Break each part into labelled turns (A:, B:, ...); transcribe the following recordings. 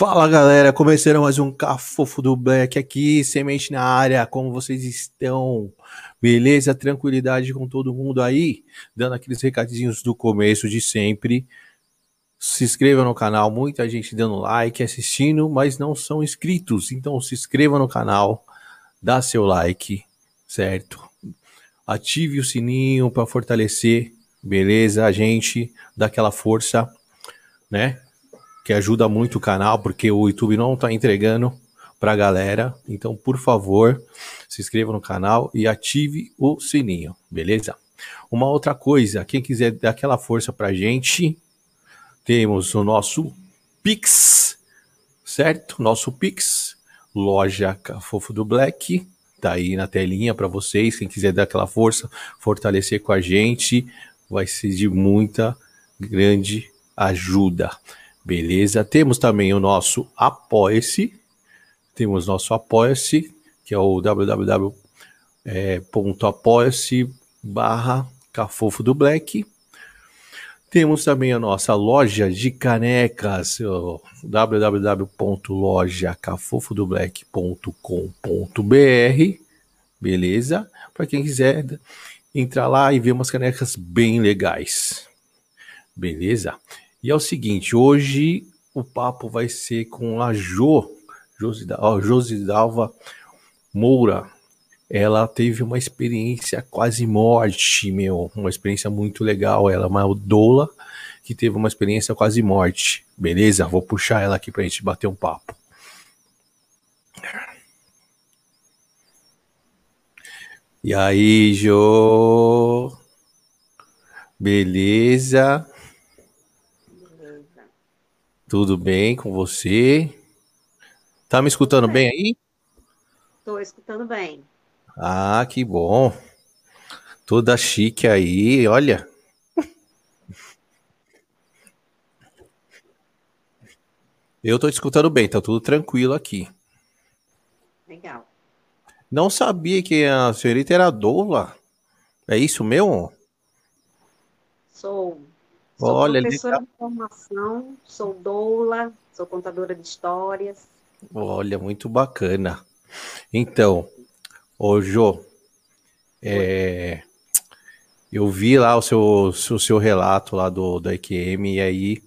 A: Fala galera, começando mais um Cafofo do Black aqui, semente na área, como vocês estão? Beleza? Tranquilidade com todo mundo aí? Dando aqueles recadinhos do começo de sempre. Se inscreva no canal, muita gente dando like, assistindo, mas não são inscritos. Então se inscreva no canal, dá seu like, certo? Ative o sininho para fortalecer, beleza? A gente dá aquela força, né? Que ajuda muito o canal, porque o YouTube não está entregando para a galera. Então, por favor, se inscreva no canal e ative o sininho, beleza? Uma outra coisa, quem quiser dar aquela força para a gente, temos o nosso Pix, certo? Nosso Pix, loja Fofo do Black, tá aí na telinha para vocês. Quem quiser dar aquela força, fortalecer com a gente, vai ser de muita grande ajuda. Beleza? Temos também o nosso Apoia-se. Temos nosso Apoia-se, que é o www.apoia-se barra Cafofo do Black. Temos também a nossa loja de canecas, www.lojacafofodoblack.com.br, beleza? Para quem quiser entrar lá e ver umas canecas bem legais, beleza? E é o seguinte, hoje o papo vai ser com a Jo, Josidalva Moura. Ela teve uma experiência quase morte, meu, uma experiência muito legal. Ela é uma doula que teve uma experiência quase morte. Beleza? Vou puxar ela aqui pra gente bater um papo. E aí, Jo? Beleza? Tudo bem com você? Tá me escutando bem aí?
B: Tô escutando bem.
A: Ah, que bom. Toda chique aí, olha. Eu tô escutando bem, tá tudo tranquilo aqui.
B: Legal.
A: Não sabia que a senhorita era doula. É isso mesmo?
B: Sou. Sou Olha, professora legal. de formação, sou doula, sou contadora de histórias.
A: Olha, muito bacana. Então, ô Jô, é, eu vi lá o seu, o seu relato lá do, da EQM e aí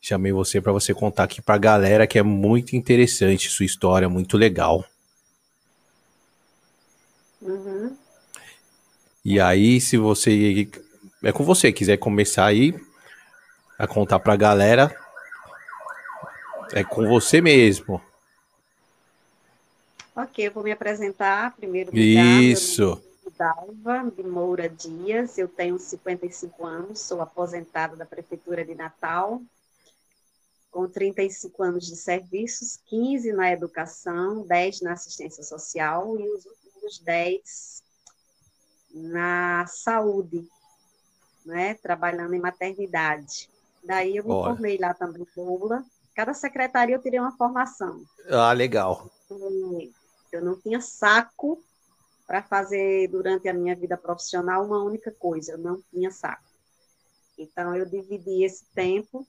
A: chamei você para você contar aqui para a galera que é muito interessante sua história, muito legal. Uhum. E aí, se você é com você, quiser começar aí, a contar pra galera. É com você mesmo.
B: Ok, eu vou me apresentar primeiro.
A: Isso.
B: Dalva de Moura Dias, eu tenho 55 anos, sou aposentada da Prefeitura de Natal, com 35 anos de serviços, 15 na educação, 10 na assistência social e os últimos 10 na saúde, né, trabalhando em maternidade. Daí eu me Olha. formei lá também doula. Cada secretaria eu tirei uma formação.
A: Ah, legal.
B: Eu não tinha saco para fazer durante a minha vida profissional uma única coisa, eu não tinha saco. Então eu dividi esse tempo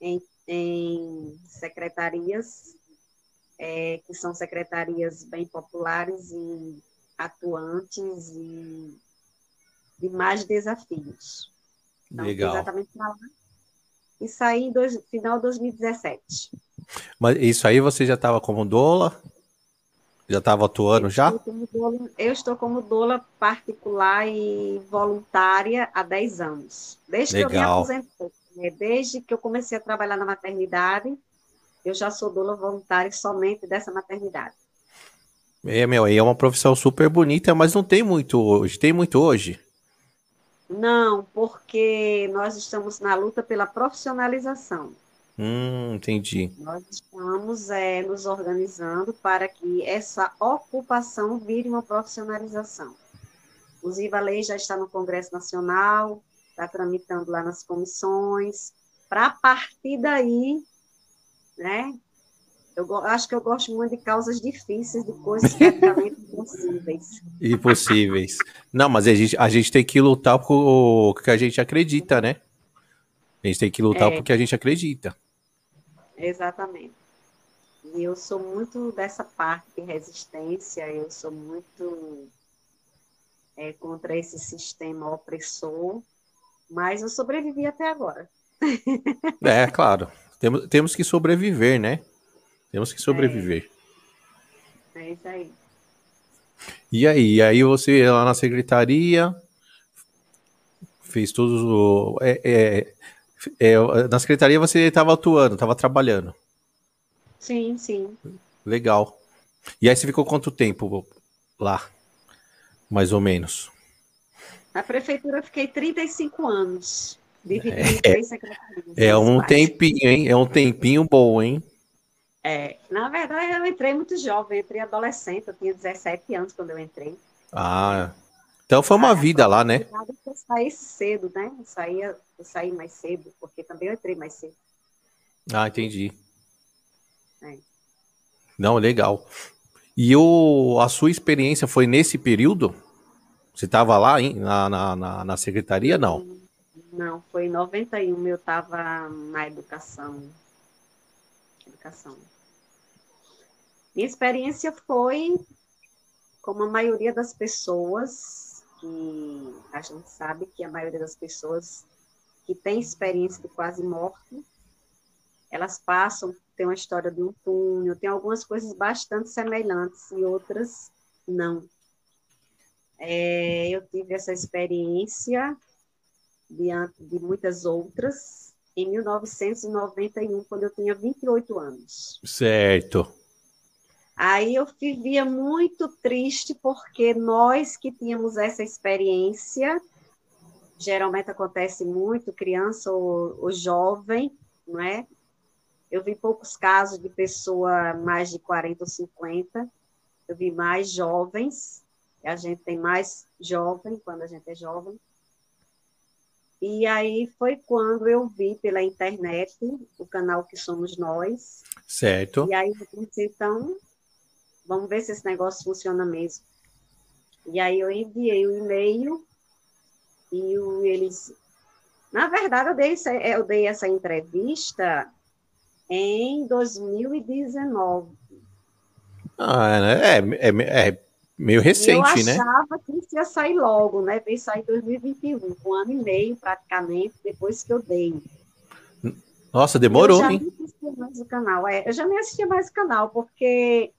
B: em, em secretarias, é, que são secretarias bem populares e atuantes e de mais desafios.
A: Então, Legal.
B: Exatamente para lá e saí no final de 2017.
A: Mas isso aí você já estava como doula? Já estava atuando
B: eu
A: já?
B: Doula, eu estou como doula particular e voluntária há 10 anos. Desde Legal. que eu me aposentei. Né? Desde que eu comecei a trabalhar na maternidade, eu já sou doula voluntária somente dessa maternidade.
A: É, meu, aí é uma profissão super bonita, mas não tem muito hoje. Tem muito hoje?
B: Não, porque nós estamos na luta pela profissionalização.
A: Hum, entendi.
B: Nós estamos é, nos organizando para que essa ocupação vire uma profissionalização. Inclusive, a lei já está no Congresso Nacional, está tramitando lá nas comissões, para a partir daí, né, eu acho que eu gosto muito de causas difíceis, de coisas praticamente impossíveis.
A: Impossíveis. Não, mas a gente, a gente tem que lutar por o que a gente acredita, né? A gente tem que lutar é. porque a gente acredita.
B: Exatamente. E eu sou muito dessa parte de resistência, eu sou muito é, contra esse sistema opressor, mas eu sobrevivi até agora.
A: É, claro. Temos, temos que sobreviver, né? Temos que sobreviver.
B: É, é isso aí.
A: E aí? Aí você lá na secretaria fez todos o. É, é, é, na secretaria você estava atuando, estava trabalhando.
B: Sim, sim.
A: Legal. E aí você ficou quanto tempo lá? Mais ou menos.
B: Na prefeitura eu fiquei 35 anos. Dividindo é, três secretarias.
A: É um tempinho, hein? É um tempinho bom, hein?
B: É, na verdade, eu entrei muito jovem, entrei adolescente, eu tinha 17 anos quando eu entrei.
A: Ah, então foi uma ah, vida lá, né?
B: Eu saí cedo, né? Eu, saía, eu saí mais cedo, porque também eu entrei mais cedo.
A: Ah, entendi. É. Não, legal. E o, a sua experiência foi nesse período? Você estava lá hein, na, na, na, na secretaria? Não.
B: Não, foi em 91, eu estava na educação. Educação. Minha experiência foi, como a maioria das pessoas, que a gente sabe que a maioria das pessoas que tem experiência de quase morte, elas passam, tem uma história de um túnel, tem algumas coisas bastante semelhantes e outras não. É, eu tive essa experiência diante de muitas outras em 1991, quando eu tinha 28 anos.
A: Certo.
B: Aí eu vivia muito triste porque nós que tínhamos essa experiência, geralmente acontece muito, criança ou, ou jovem, não é? Eu vi poucos casos de pessoa mais de 40 ou 50, eu vi mais jovens, a gente tem mais jovem quando a gente é jovem. E aí foi quando eu vi pela internet o canal que somos nós.
A: Certo.
B: E aí eu pensei, então, Vamos ver se esse negócio funciona mesmo. E aí eu enviei o e-mail e o, eles. Na verdade, eu dei, eu dei essa entrevista em 2019.
A: Ah, é, é, é, é meio recente,
B: né? Eu achava que isso ia sair logo, né? Veio sair em 2021, um ano e meio praticamente depois que eu dei.
A: Nossa, demorou,
B: eu já
A: hein?
B: Nem assistia mais o canal. É, eu já nem assistia mais o canal, porque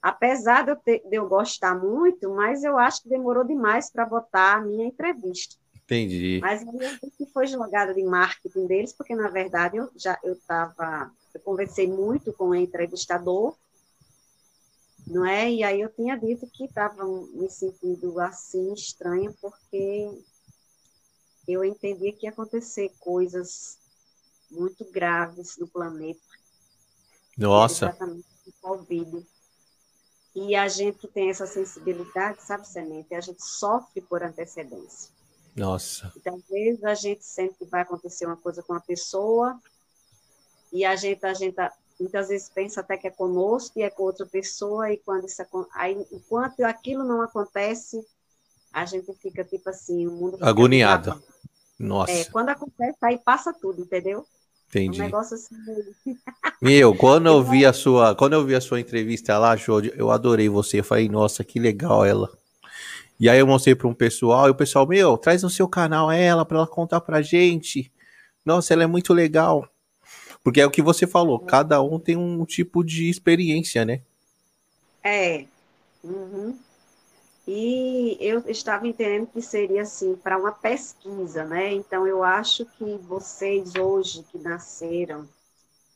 B: apesar de eu, ter, de eu gostar muito, mas eu acho que demorou demais para botar a minha entrevista.
A: Entendi.
B: Mas vi que foi jogada de marketing deles, porque na verdade eu já eu estava, eu conversei muito com o entrevistador, não é? E aí eu tinha dito que estava me sentindo assim estranha, porque eu entendia que ia acontecer coisas muito graves no planeta.
A: Nossa.
B: Exatamente o Covid. E a gente tem essa sensibilidade, sabe, Semente, a gente sofre por antecedência.
A: Nossa.
B: Então, às vezes a gente sente que vai acontecer uma coisa com a pessoa e a gente, a gente muitas vezes pensa até que é conosco e é com outra pessoa e quando isso aí, enquanto aquilo não acontece, a gente fica tipo assim, o mundo
A: agoniado. Nossa.
B: É, quando acontece aí passa tudo, entendeu?
A: Entendi.
B: Um negócio assim.
A: Meu, quando eu vi a sua, quando eu vi a sua entrevista lá, Jô, eu adorei você. Eu falei, nossa, que legal ela. E aí eu mostrei para um pessoal, e o pessoal, meu, traz no seu canal ela para ela contar pra gente. Nossa, ela é muito legal. Porque é o que você falou, cada um tem um tipo de experiência, né?
B: É. Uhum. E eu estava entendendo que seria assim para uma pesquisa, né? Então eu acho que vocês hoje que nasceram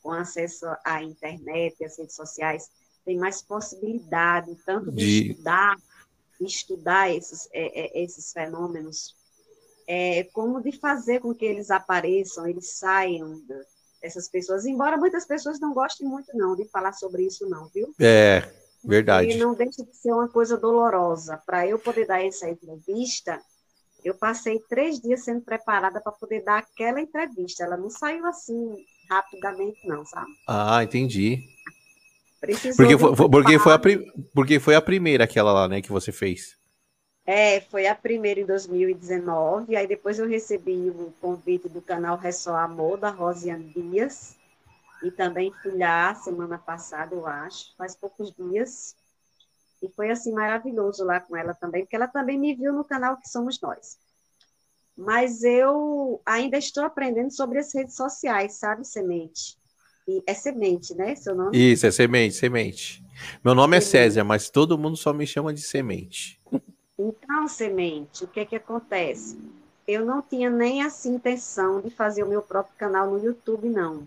B: com acesso à internet e às redes sociais têm mais possibilidade tanto de, de... estudar, de estudar esses, é, é, esses fenômenos, é, como de fazer com que eles apareçam, eles saiam dessas pessoas. Embora muitas pessoas não gostem muito não de falar sobre isso não, viu?
A: É. Verdade.
B: E não deixa de ser uma coisa dolorosa. Para eu poder dar essa entrevista, eu passei três dias sendo preparada para poder dar aquela entrevista. Ela não saiu assim rapidamente, não, sabe?
A: Ah, entendi. Precisou porque foi, porque, foi a, porque foi a primeira aquela lá, né, que você fez.
B: É, foi a primeira em 2019, aí depois eu recebi o convite do canal Ressó Amor, da Rosiane Dias, E também fui lá semana passada, eu acho, faz poucos dias. E foi assim maravilhoso lá com ela também, porque ela também me viu no canal que somos nós. Mas eu ainda estou aprendendo sobre as redes sociais, sabe, Semente? E é Semente, né? Seu nome?
A: Isso, é Semente, Semente. Meu nome é semente. é Césia, mas todo mundo só me chama de Semente.
B: Então, Semente, o que é que acontece? Eu não tinha nem assim intenção de fazer o meu próprio canal no YouTube, não.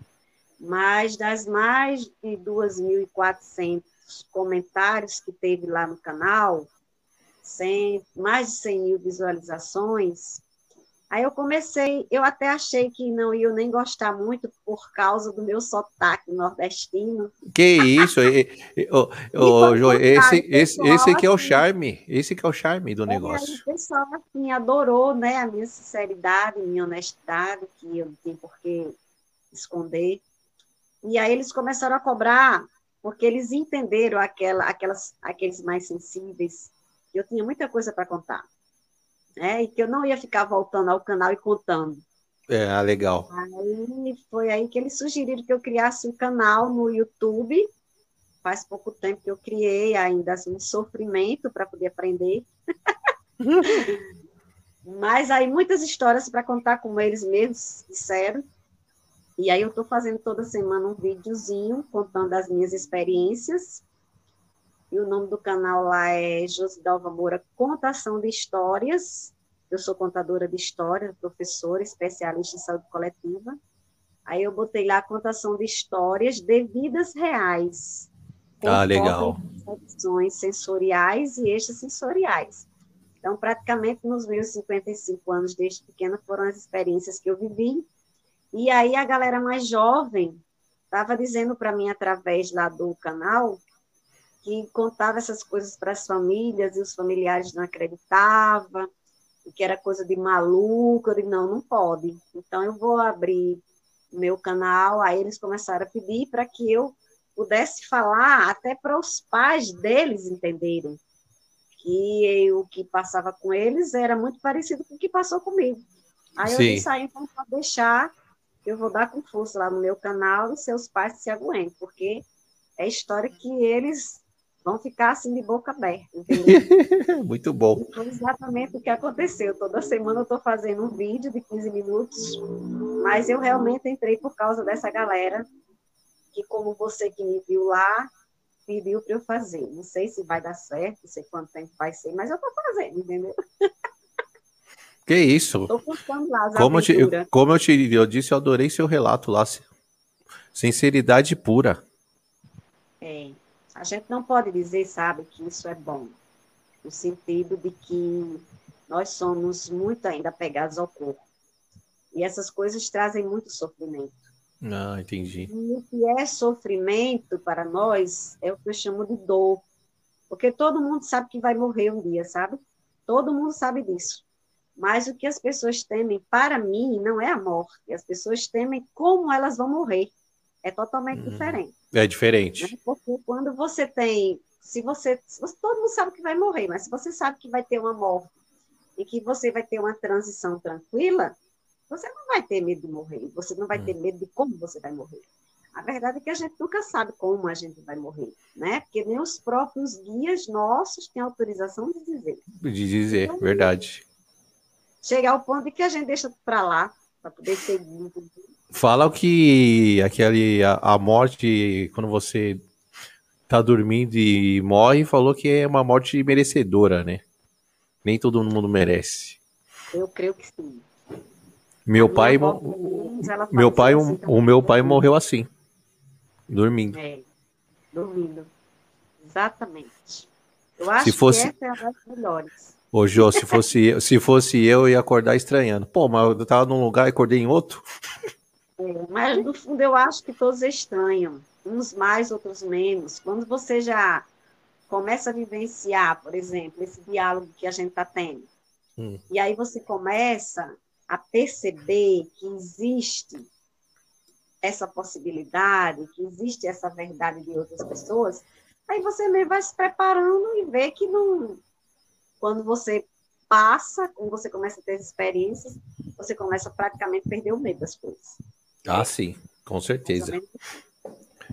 B: Mas das mais de 2.400 comentários que teve lá no canal, 100, mais de 100 mil visualizações, Aí eu comecei, eu até achei que não ia nem gostar muito por causa do meu sotaque nordestino.
A: Que isso? e, e, oh, oh, esse, esse, esse aqui é o assim, charme, esse que é o charme do é, negócio.
B: o pessoal assim, adorou né, a minha sinceridade, minha honestidade, que eu não tenho por que esconder. E aí eles começaram a cobrar, porque eles entenderam aquela, aquelas, aqueles mais sensíveis, eu tinha muita coisa para contar né? E que eu não ia ficar voltando ao canal e contando.
A: É, ah, legal.
B: Aí foi aí que eles sugeriram que eu criasse um canal no YouTube. Faz pouco tempo que eu criei, ainda assim, um sofrimento para poder aprender. Mas aí muitas histórias para contar como eles mesmos disseram. E aí eu estou fazendo toda semana um videozinho contando as minhas experiências. E o nome do canal lá é Josidalva Moura Contação de Histórias. Eu sou contadora de história, professora, especialista em saúde coletiva. Aí eu botei lá a contação de histórias de vidas reais.
A: Ah, legal.
B: Percepções sensoriais e extrasensoriais. Então, praticamente nos meus 55 anos desde pequena foram as experiências que eu vivi. E aí a galera mais jovem estava dizendo para mim através lá do canal que contava essas coisas para as famílias e os familiares não acreditavam, que era coisa de maluco. Eu não, não pode. Então, eu vou abrir meu canal. Aí eles começaram a pedir para que eu pudesse falar até para os pais deles entenderem que o que passava com eles era muito parecido com o que passou comigo. Aí eu disse, ah, então pode deixar, eu vou dar com força lá no meu canal e seus pais se aguentem, porque é história que eles vão ficar assim de boca aberta, entendeu?
A: Muito bom.
B: Foi exatamente o que aconteceu. Toda semana eu estou fazendo um vídeo de 15 minutos, mas eu realmente entrei por causa dessa galera que, como você que me viu lá, pediu para eu fazer. Não sei se vai dar certo, não sei quanto tempo vai ser, mas eu estou fazendo, entendeu?
A: Que isso?
B: Lá as
A: como, eu te, como eu te eu disse, eu adorei seu relato lá. Sinceridade pura.
B: É. A gente não pode dizer, sabe, que isso é bom, no sentido de que nós somos muito ainda apegados ao corpo. E essas coisas trazem muito sofrimento.
A: Ah, entendi.
B: E o que é sofrimento para nós é o que eu chamo de dor. Porque todo mundo sabe que vai morrer um dia, sabe? Todo mundo sabe disso. Mas o que as pessoas temem, para mim, não é a morte. As pessoas temem como elas vão morrer. É totalmente hum. diferente.
A: É diferente.
B: Né? Porque quando você tem. Se você, se você. Todo mundo sabe que vai morrer, mas se você sabe que vai ter uma morte e que você vai ter uma transição tranquila, você não vai ter medo de morrer. Você não vai hum. ter medo de como você vai morrer. A verdade é que a gente nunca sabe como a gente vai morrer, né? Porque nem os próprios guias nossos têm autorização de dizer.
A: De dizer, então, verdade.
B: Chegar ao ponto de que a gente deixa para lá, para poder seguir
A: Fala que aquele, a, a, morte, quando você tá dormindo e morre, falou que é uma morte merecedora, né? Nem todo mundo merece.
B: Eu creio que sim.
A: Meu pai, meu pai, assim, o, o meu pai morreu assim, dormindo.
B: É, dormindo. Exatamente. Eu acho
A: se fosse...
B: que essa é uma das melhores.
A: Ô, Jô, se fosse, se fosse eu, eu ia acordar estranhando. Pô, mas eu tava num lugar e acordei em outro.
B: É, mas no fundo eu acho que todos estranham, uns mais, outros menos. Quando você já começa a vivenciar, por exemplo, esse diálogo que a gente está tendo, hum. e aí você começa a perceber que existe essa possibilidade, que existe essa verdade de outras pessoas, aí você mesmo vai se preparando e vê que não, quando você passa, quando você começa a ter experiências, você começa praticamente a perder o medo das coisas.
A: Ah, sim, com certeza.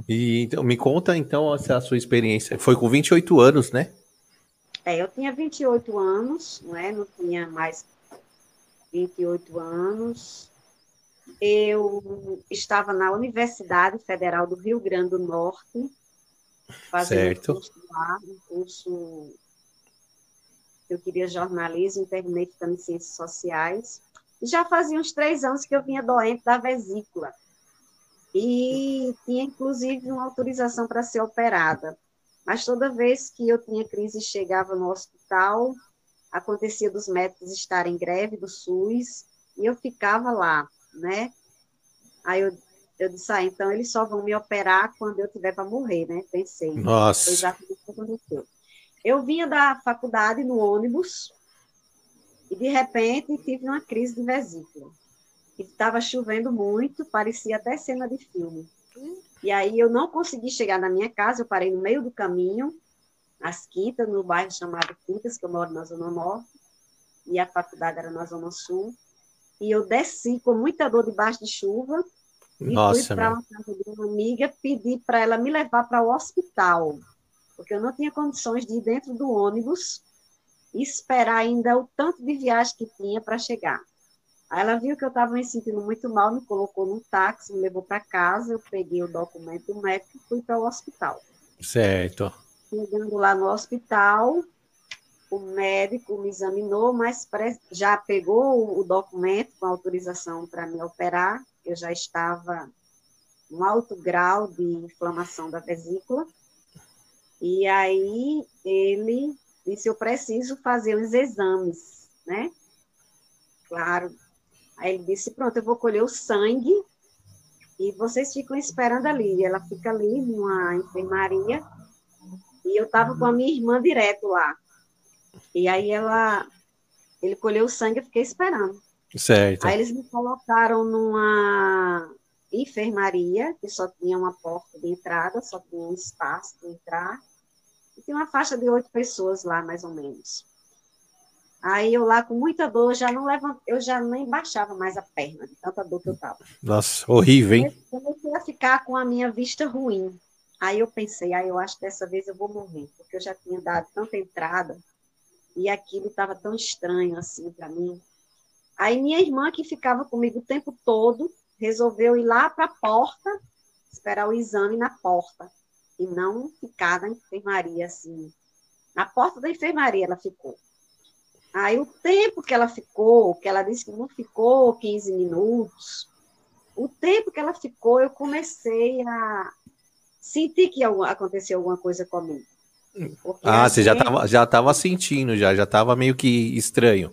A: E então, me conta então essa sua experiência. Foi com 28 anos, né?
B: É, eu tinha 28 anos, não é? Não tinha mais 28 anos. Eu estava na Universidade Federal do Rio Grande do Norte, fazendo certo. um curso lá, um curso eu queria jornalismo terminei ficando em ciências sociais. E já fazia uns três anos que eu vinha doente da vesícula. E tinha, inclusive, uma autorização para ser operada. Mas toda vez que eu tinha crise e chegava no hospital, acontecia dos médicos estarem em greve do SUS, e eu ficava lá, né? Aí eu, eu disse, ah, então eles só vão me operar quando eu tiver para morrer, né? Pensei.
A: Nossa.
B: Foi o que aconteceu. Eu vinha da faculdade no ônibus e, de repente, tive uma crise de vesícula. Estava chovendo muito, parecia até cena de filme. E aí eu não consegui chegar na minha casa, eu parei no meio do caminho, às Quintas, no bairro chamado Quintas, que eu moro na Zona Norte, e a faculdade era na Zona Sul. E eu desci com muita dor debaixo de chuva e Nossa, fui para uma casa de uma amiga, pedi para ela me levar para o hospital porque eu não tinha condições de ir dentro do ônibus e esperar ainda o tanto de viagem que tinha para chegar. Aí ela viu que eu estava me sentindo muito mal, me colocou no táxi, me levou para casa, eu peguei o documento do médico e fui para o hospital.
A: Certo.
B: Chegando lá no hospital, o médico me examinou, mas já pegou o documento com autorização para me operar. Eu já estava um alto grau de inflamação da vesícula. E aí ele disse: Eu preciso fazer os exames, né? Claro. Aí ele disse: Pronto, eu vou colher o sangue e vocês ficam esperando ali. E ela fica ali numa enfermaria. E eu estava com a minha irmã direto lá. E aí ela, ele colheu o sangue, eu fiquei esperando.
A: Certo.
B: Aí eles me colocaram numa enfermaria, que só tinha uma porta de entrada, só tinha um espaço de entrar. Tem uma faixa de oito pessoas lá, mais ou menos. Aí eu lá com muita dor, já não levant... eu já nem baixava mais a perna, de tanta dor que eu tava.
A: Nossa, horrível, hein?
B: Eu comecei a ficar com a minha vista ruim. Aí eu pensei, aí ah, eu acho que dessa vez eu vou morrer, porque eu já tinha dado tanta entrada e aquilo estava tão estranho assim para mim. Aí minha irmã, que ficava comigo o tempo todo, resolveu ir lá para a porta, esperar o exame na porta e não ficar na enfermaria assim. Na porta da enfermaria ela ficou. Aí o tempo que ela ficou, que ela disse que não ficou 15 minutos, o tempo que ela ficou, eu comecei a sentir que aconteceu alguma coisa comigo.
A: Porque ah, você já estava já tava sentindo, já já estava meio que estranho.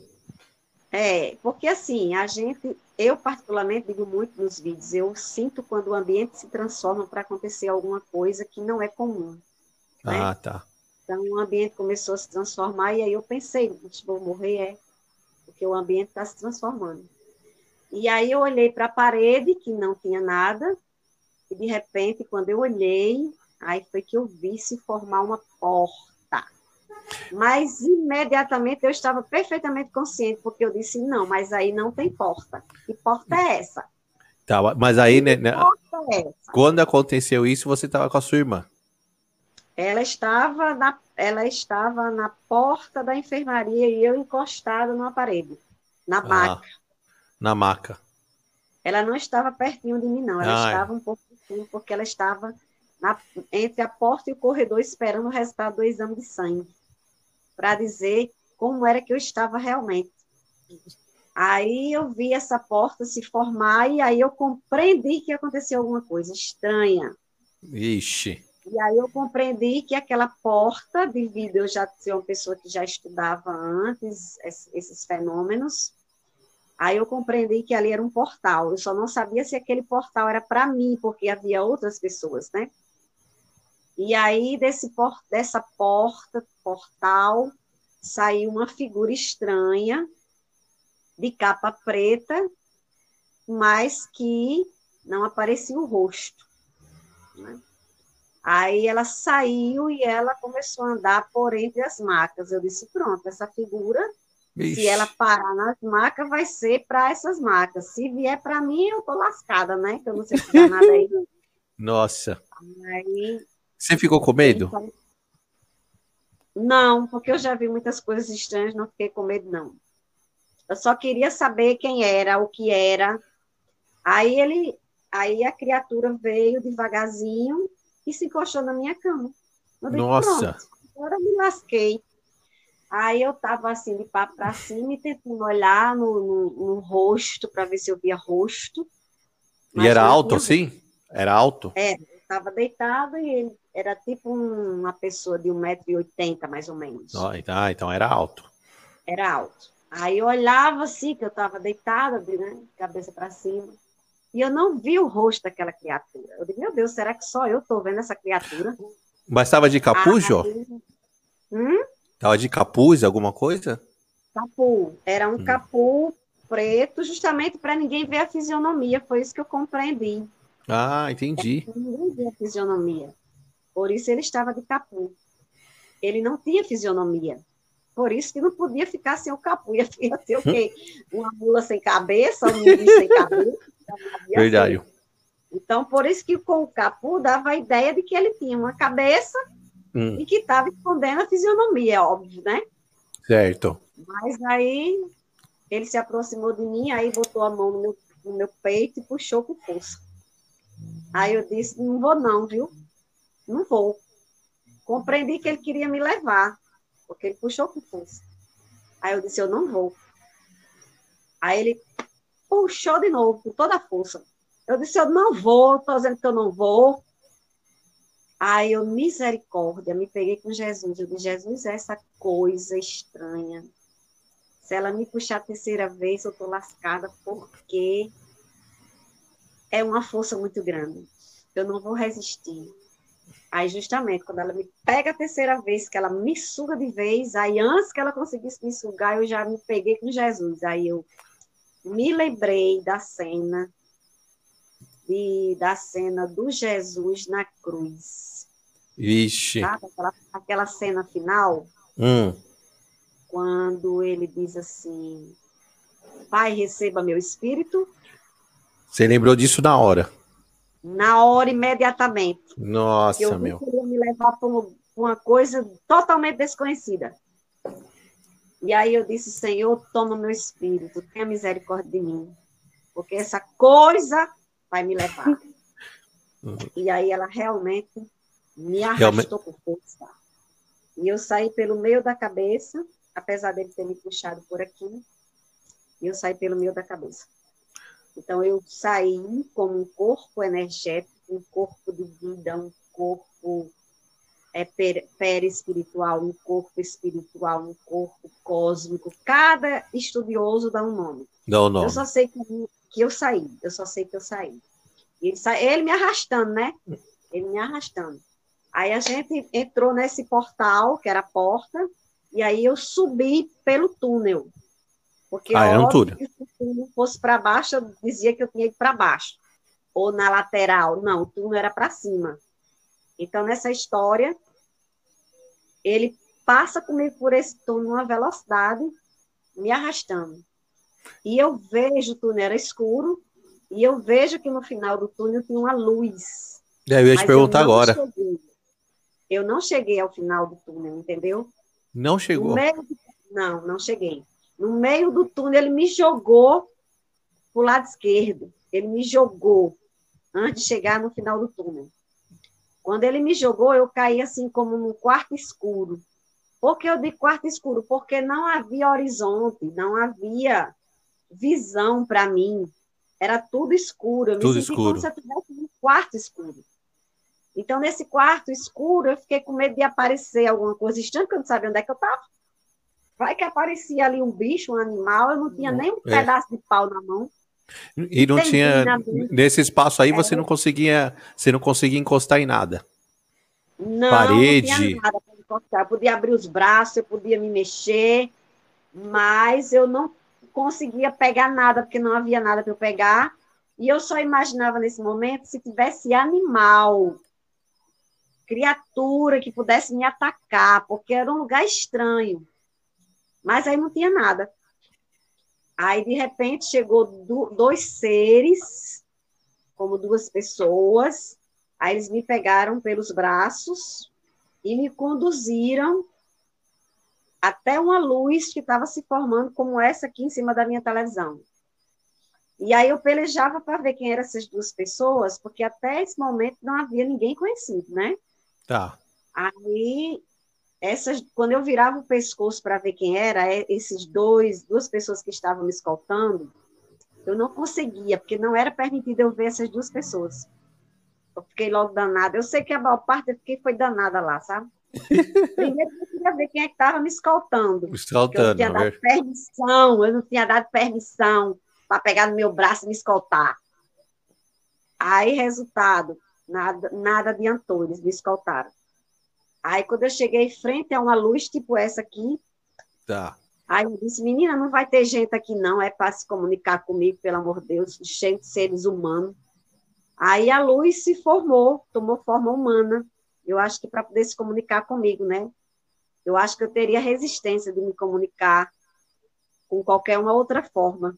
B: É, porque assim, a gente, eu particularmente digo muito nos vídeos, eu sinto quando o ambiente se transforma para acontecer alguma coisa que não é comum.
A: Né? Ah, tá.
B: Então o ambiente começou a se transformar e aí eu pensei, vou morrer é, porque o ambiente está se transformando. E aí eu olhei para a parede que não tinha nada e de repente quando eu olhei, aí foi que eu vi se formar uma porta mas imediatamente eu estava perfeitamente consciente, porque eu disse: não, mas aí não tem porta. Que porta é essa?
A: Tá, mas aí, né, né é quando aconteceu isso, você estava com a sua irmã?
B: Ela estava na, ela estava na porta da enfermaria e eu encostada numa parede, na ah, maca.
A: Na maca.
B: Ela não estava pertinho de mim, não. Ela ah, é. estava é. um pouco porque ela estava na, entre a porta e o corredor esperando o resultado do exame de sangue para dizer como era que eu estava realmente. Aí eu vi essa porta se formar e aí eu compreendi que aconteceu alguma coisa estranha.
A: Ixi.
B: E aí eu compreendi que aquela porta, devido eu já ser uma pessoa que já estudava antes esses fenômenos, aí eu compreendi que ali era um portal. Eu só não sabia se aquele portal era para mim, porque havia outras pessoas, né? E aí, desse, dessa porta, portal, saiu uma figura estranha, de capa preta, mas que não aparecia o rosto. Né? Aí ela saiu e ela começou a andar por entre as macas. Eu disse: pronto, essa figura, Ixi. se ela parar nas macas, vai ser para essas macas. Se vier para mim, eu tô lascada, né? Que eu não sei se nada aí.
A: Nossa.
B: Aí.
A: Você ficou com medo?
B: Não, porque eu já vi muitas coisas estranhas, não fiquei com medo, não. Eu só queria saber quem era, o que era. Aí ele, aí a criatura veio devagarzinho e se encostou na minha cama.
A: Digo, Nossa.
B: agora eu me lasquei. Aí eu tava assim de papo para cima e tentando olhar no, no, no rosto para ver se eu via rosto.
A: E era alto assim? Era alto?
B: É, estava deitado e ele era tipo uma pessoa de 1,80m, mais ou menos.
A: Então, então era alto.
B: Era alto. Aí eu olhava assim, que eu estava deitada, né, cabeça para cima, e eu não vi o rosto daquela criatura. Eu disse, meu Deus, será que só eu estou vendo essa criatura?
A: Mas estava de capuz, Jô? Hum? Tava de capuz, alguma coisa?
B: Capu. Era um hum. capu preto, justamente para ninguém ver a fisionomia. Foi isso que eu compreendi.
A: Ah, entendi.
B: Ninguém vê a fisionomia. Por isso ele estava de capu. Ele não tinha fisionomia. Por isso que não podia ficar sem o capu. Ia ter o quê? Uma mula sem cabeça, um menino sem cabeça.
A: Verdade. Assim.
B: Então, por isso que com o capu dava a ideia de que ele tinha uma cabeça hum. e que estava escondendo a fisionomia, é óbvio, né?
A: Certo.
B: Mas aí ele se aproximou de mim, aí botou a mão no meu, no meu peito e puxou com força. Aí eu disse: não vou, não, viu? Não vou. Compreendi que ele queria me levar, porque ele puxou com força. Aí eu disse: eu não vou. Aí ele puxou de novo, com toda a força. Eu disse: eu não vou, estou dizendo que eu não vou. Aí eu, misericórdia, me peguei com Jesus. Eu disse: Jesus, essa coisa estranha. Se ela me puxar a terceira vez, eu estou lascada, porque é uma força muito grande. Eu não vou resistir. Aí, justamente, quando ela me pega a terceira vez, que ela me suga de vez, aí antes que ela conseguisse me sugar, eu já me peguei com Jesus. Aí eu me lembrei da cena, de, da cena do Jesus na cruz.
A: Vixe.
B: Sabe? Aquela, aquela cena final,
A: hum.
B: quando ele diz assim: Pai, receba meu espírito,
A: você lembrou disso na hora?
B: Na hora, imediatamente.
A: Nossa, eu meu.
B: Eu me levar para uma coisa totalmente desconhecida. E aí eu disse, Senhor, toma meu espírito, tenha misericórdia de mim, porque essa coisa vai me levar. Uhum. E aí ela realmente me arrastou realmente... por força. E eu saí pelo meio da cabeça, apesar dele ter me puxado por aqui, e eu saí pelo meio da cabeça. Então, eu saí como um corpo energético, um corpo de vida, um corpo é, perespiritual, um corpo espiritual, um corpo cósmico. Cada estudioso dá um nome.
A: Dá um nome.
B: Eu só sei que, que eu saí, eu só sei que eu saí. Ele, sa... ele me arrastando, né? Ele me arrastando. Aí a gente entrou nesse portal, que era a porta, e aí eu subi pelo túnel. Porque
A: ah, um túnel.
B: se o fosse para baixo, eu dizia que eu tinha ir para baixo. Ou na lateral. Não, o túnel era para cima. Então, nessa história, ele passa comigo por esse túnel numa velocidade, me arrastando. E eu vejo, o túnel era escuro, e eu vejo que no final do túnel tinha uma luz.
A: É, eu ia te perguntar eu agora.
B: Cheguei. Eu não cheguei ao final do túnel, entendeu?
A: Não chegou?
B: Meio... Não, não cheguei. No meio do túnel, ele me jogou para o lado esquerdo. Ele me jogou antes de chegar no final do túnel. Quando ele me jogou, eu caí assim como num quarto escuro. Por que eu digo quarto escuro? Porque não havia horizonte, não havia visão para mim. Era tudo escuro. Eu
A: tudo me senti escuro. como
B: se eu estivesse num quarto escuro. Então, nesse quarto escuro, eu fiquei com medo de aparecer alguma coisa estranha, porque eu não sabia onde é que eu estava. Vai que aparecia ali um bicho, um animal, eu não tinha nem um é. pedaço de pau na mão.
A: E não tinha nesse espaço aí é. você não conseguia, você não conseguia encostar em nada.
B: Não,
A: Parede.
B: não tinha nada para encostar. Eu podia abrir os braços, eu podia me mexer, mas eu não conseguia pegar nada porque não havia nada para eu pegar. E eu só imaginava nesse momento se tivesse animal, criatura que pudesse me atacar, porque era um lugar estranho. Mas aí não tinha nada. Aí, de repente, chegou do, dois seres, como duas pessoas. Aí eles me pegaram pelos braços e me conduziram até uma luz que estava se formando, como essa aqui em cima da minha televisão. E aí eu pelejava para ver quem eram essas duas pessoas, porque até esse momento não havia ninguém conhecido, né?
A: Tá.
B: Aí essas, quando eu virava o pescoço para ver quem era, é, esses dois, duas pessoas que estavam me escoltando, eu não conseguia, porque não era permitido eu ver essas duas pessoas. Eu fiquei logo danada. Eu sei que a maior parte eu fiquei foi danada lá, sabe? Primeiro eu queria ver quem é que estava me escoltando.
A: Escoltando, eu
B: não tinha dado permissão, eu não tinha dado permissão para pegar no meu braço e me escoltar. Aí, resultado, nada, nada adiantou, eles me escoltaram. Aí, quando eu cheguei frente a uma luz tipo essa aqui,
A: tá.
B: aí eu disse, menina, não vai ter gente aqui não, é para se comunicar comigo, pelo amor de Deus, cheio de seres humanos. Aí a luz se formou, tomou forma humana. Eu acho que para poder se comunicar comigo, né? Eu acho que eu teria resistência de me comunicar com qualquer uma outra forma,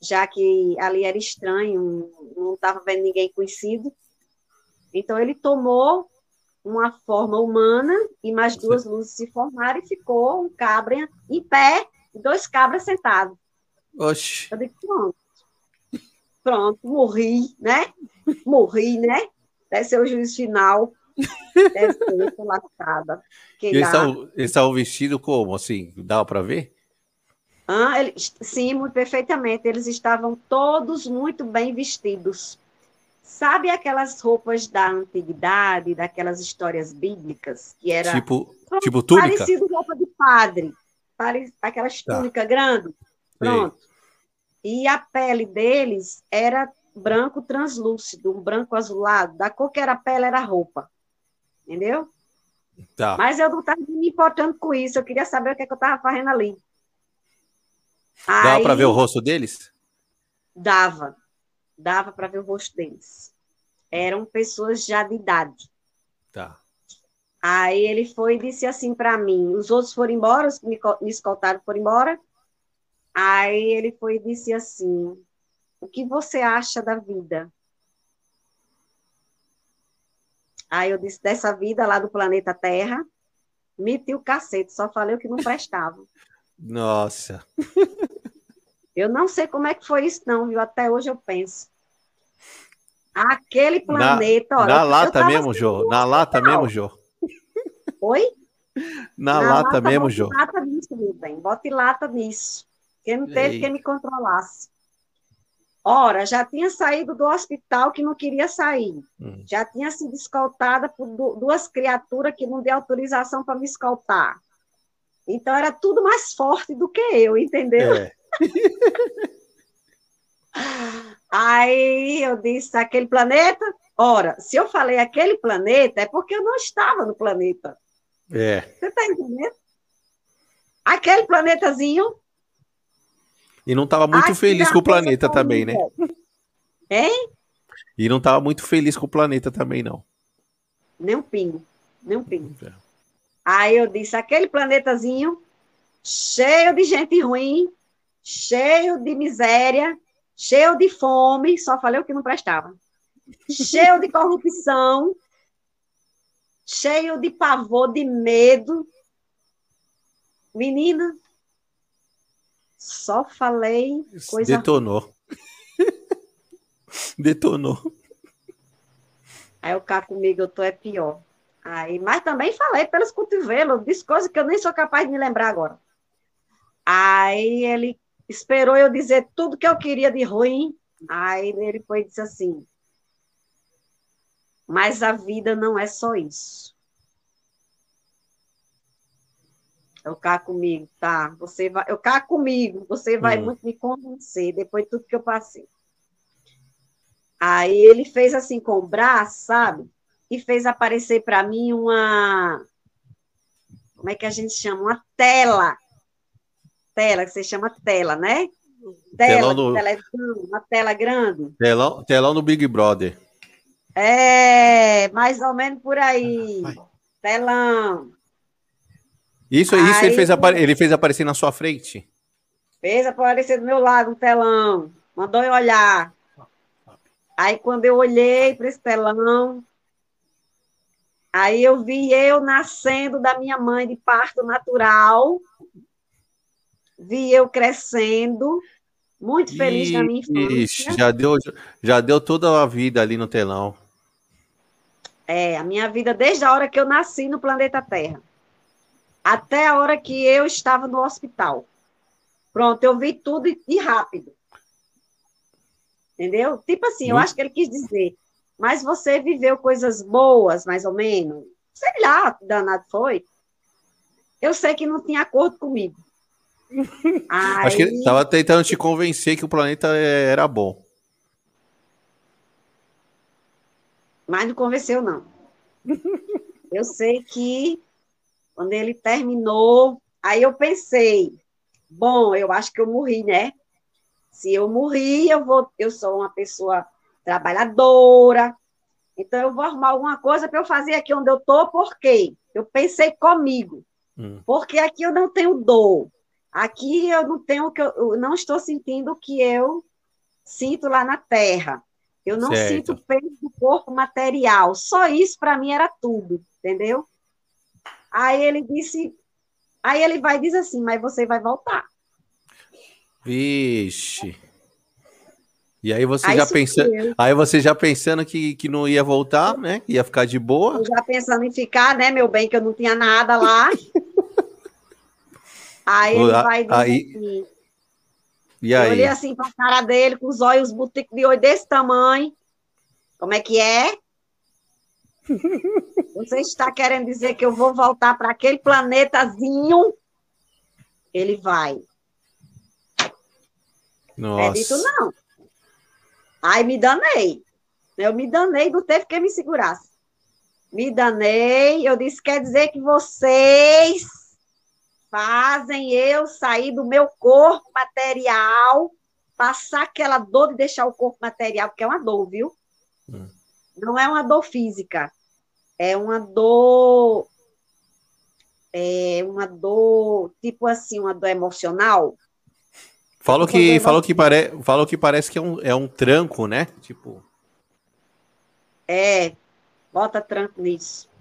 B: já que ali era estranho, não estava vendo ninguém conhecido. Então ele tomou uma forma humana e mais duas luzes se formaram e ficou um cabra em pé e dois cabras sentados.
A: Oxi.
B: Eu digo, pronto. Pronto, morri, né? Morri, né? Deve ser o juiz final. Deve ser lascada.
A: Eles estavam vestidos como, assim? Dava para ver?
B: Ah, ele, sim, muito perfeitamente. Eles estavam todos muito bem vestidos. Sabe aquelas roupas da antiguidade, daquelas histórias bíblicas, que era
A: tipo, tipo túnica?
B: Parecido roupa de padre, aquelas tá. túnica grande. Pronto. E a pele deles era branco translúcido, um branco azulado, da cor que era a pele era a roupa. Entendeu?
A: Tá.
B: Mas eu não estava me importando com isso, eu queria saber o que, é que eu estava fazendo ali.
A: Dava para ver o rosto deles?
B: Dava dava para ver o rosto deles. Eram pessoas já de idade.
A: Tá.
B: Aí ele foi e disse assim para mim: os outros foram embora, os que me, me escoltaram foram embora. Aí ele foi e disse assim: o que você acha da vida? Aí eu disse: dessa vida lá do planeta Terra, meti o cacete, só falei o que não prestava.
A: Nossa.
B: Eu não sei como é que foi isso, não, viu? Até hoje eu penso. Aquele planeta.
A: Na, olha, na lata mesmo, Jô. Na lata mesmo, Jô.
B: Oi?
A: Na, na lata, lata mesmo, Jô.
B: Bote lata nisso, meu bem. Bote lata nisso. Porque não teve Ei. quem me controlasse. Ora, já tinha saído do hospital que não queria sair. Hum. Já tinha sido escoltada por duas criaturas que não deu autorização para me escoltar. Então era tudo mais forte do que eu, entendeu? É. Aí eu disse, aquele planeta? Ora, se eu falei aquele planeta, é porque eu não estava no planeta.
A: É.
B: Você está entendendo? Aquele planetazinho.
A: E não estava muito feliz com o planeta também, né?
B: Hein?
A: E não estava muito feliz com o planeta também, não.
B: Nem um pingo. Nem um pingo. É. Aí eu disse, aquele planetazinho cheio de gente ruim, cheio de miséria, cheio de fome, só falei o que não prestava. Cheio de corrupção, cheio de pavor, de medo. Menina, só falei coisa.
A: Detonou. Detonou.
B: Aí o cá comigo, eu tô é pior. Aí, mas também falei pelos cotovelos, disse coisas que eu nem sou capaz de me lembrar agora. Aí ele esperou eu dizer tudo que eu queria de ruim. Aí ele foi e disse assim: Mas a vida não é só isso. Eu cá comigo, tá? Você vai, eu cá comigo, você vai hum. muito me convencer depois de tudo que eu passei. Aí ele fez assim com o braço, sabe? E fez aparecer para mim uma como é que a gente chama? Uma tela tela, que você chama tela, né? Tela, do... televisão, uma tela grande.
A: Telão, telão do Big Brother.
B: É, mais ou menos por aí. Telão.
A: Isso, isso aí, ele, fez ele fez aparecer na sua frente?
B: Fez aparecer do meu lado um telão. Mandou eu olhar. Aí, quando eu olhei para esse telão, Aí eu vi eu nascendo da minha mãe de parto natural, vi eu crescendo, muito feliz na minha infância.
A: Ixi, já deu, já deu toda a vida ali no telão.
B: É, a minha vida desde a hora que eu nasci no planeta Terra, até a hora que eu estava no hospital. Pronto, eu vi tudo e, e rápido. Entendeu? Tipo assim, eu acho que ele quis dizer, mas você viveu coisas boas, mais ou menos. Sei lá, danado foi. Eu sei que não tinha acordo comigo.
A: Aí... Acho que ele estava tentando te convencer que o planeta é, era bom.
B: Mas não convenceu, não. Eu sei que quando ele terminou, aí eu pensei, bom, eu acho que eu morri, né? Se eu morri, eu vou, eu sou uma pessoa trabalhadora, então eu vou arrumar alguma coisa para eu fazer aqui onde eu tô, porque eu pensei comigo, hum. porque aqui eu não tenho dor, aqui eu não tenho que eu, não estou sentindo o que eu sinto lá na Terra. Eu não certo. sinto peso do corpo material. Só isso para mim era tudo, entendeu? Aí ele disse, aí ele vai e diz assim, mas você vai voltar.
A: Vixe. E aí você aí já pensando, aí você já pensando que, que não ia voltar, né? Ia ficar de boa. Eu
B: já pensando em ficar, né, meu bem, que eu não tinha nada lá. aí ele vai dizer aí... assim, e aí? Eu olhei assim para a cara dele, com os olhos, os buticos de olho desse tamanho. Como é que é? Você está querendo dizer que eu vou voltar para aquele planetazinho? Ele vai.
A: Nossa. É
B: dito não. Aí me danei. Eu me danei, não teve que me segurasse. Me danei. Eu disse: quer dizer que vocês fazem eu sair do meu corpo material, passar aquela dor de deixar o corpo material, porque é uma dor, viu? Hum. Não é uma dor física, é uma dor. É uma dor, tipo assim, uma dor emocional.
A: Falou que, falou que, pare, falou que parece que é um, é um tranco, né? Tipo.
B: É, bota tranco nisso.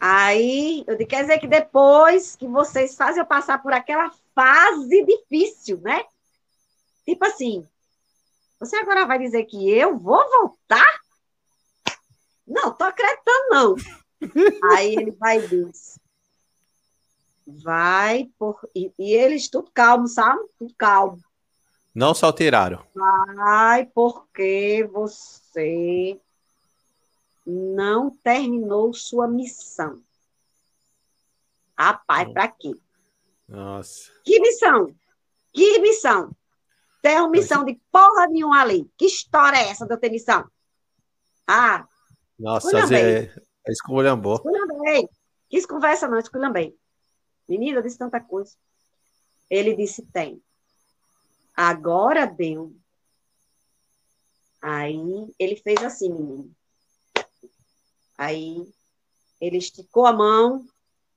B: Aí, eu disse, quer dizer que depois que vocês fazem eu passar por aquela fase difícil, né? Tipo assim, você agora vai dizer que eu vou voltar? Não, tô acreditando, não. Aí ele vai e diz, vai, por... e, e eles tudo calmo, sabe? Tudo calmo.
A: Não se alteraram.
B: Vai, porque você não terminou sua missão. Rapaz, para quê?
A: Nossa.
B: Que missão? Que missão? Tem uma missão de porra nenhuma ali. Que história é essa de eu ter missão? Ah.
A: Nossa, Zé, é esculhambou.
B: Esculhambei. Quis conversa não, esculhambei. Menina, eu disse tanta coisa. Ele disse, tem. Agora deu. Aí ele fez assim, menino. Aí ele esticou a mão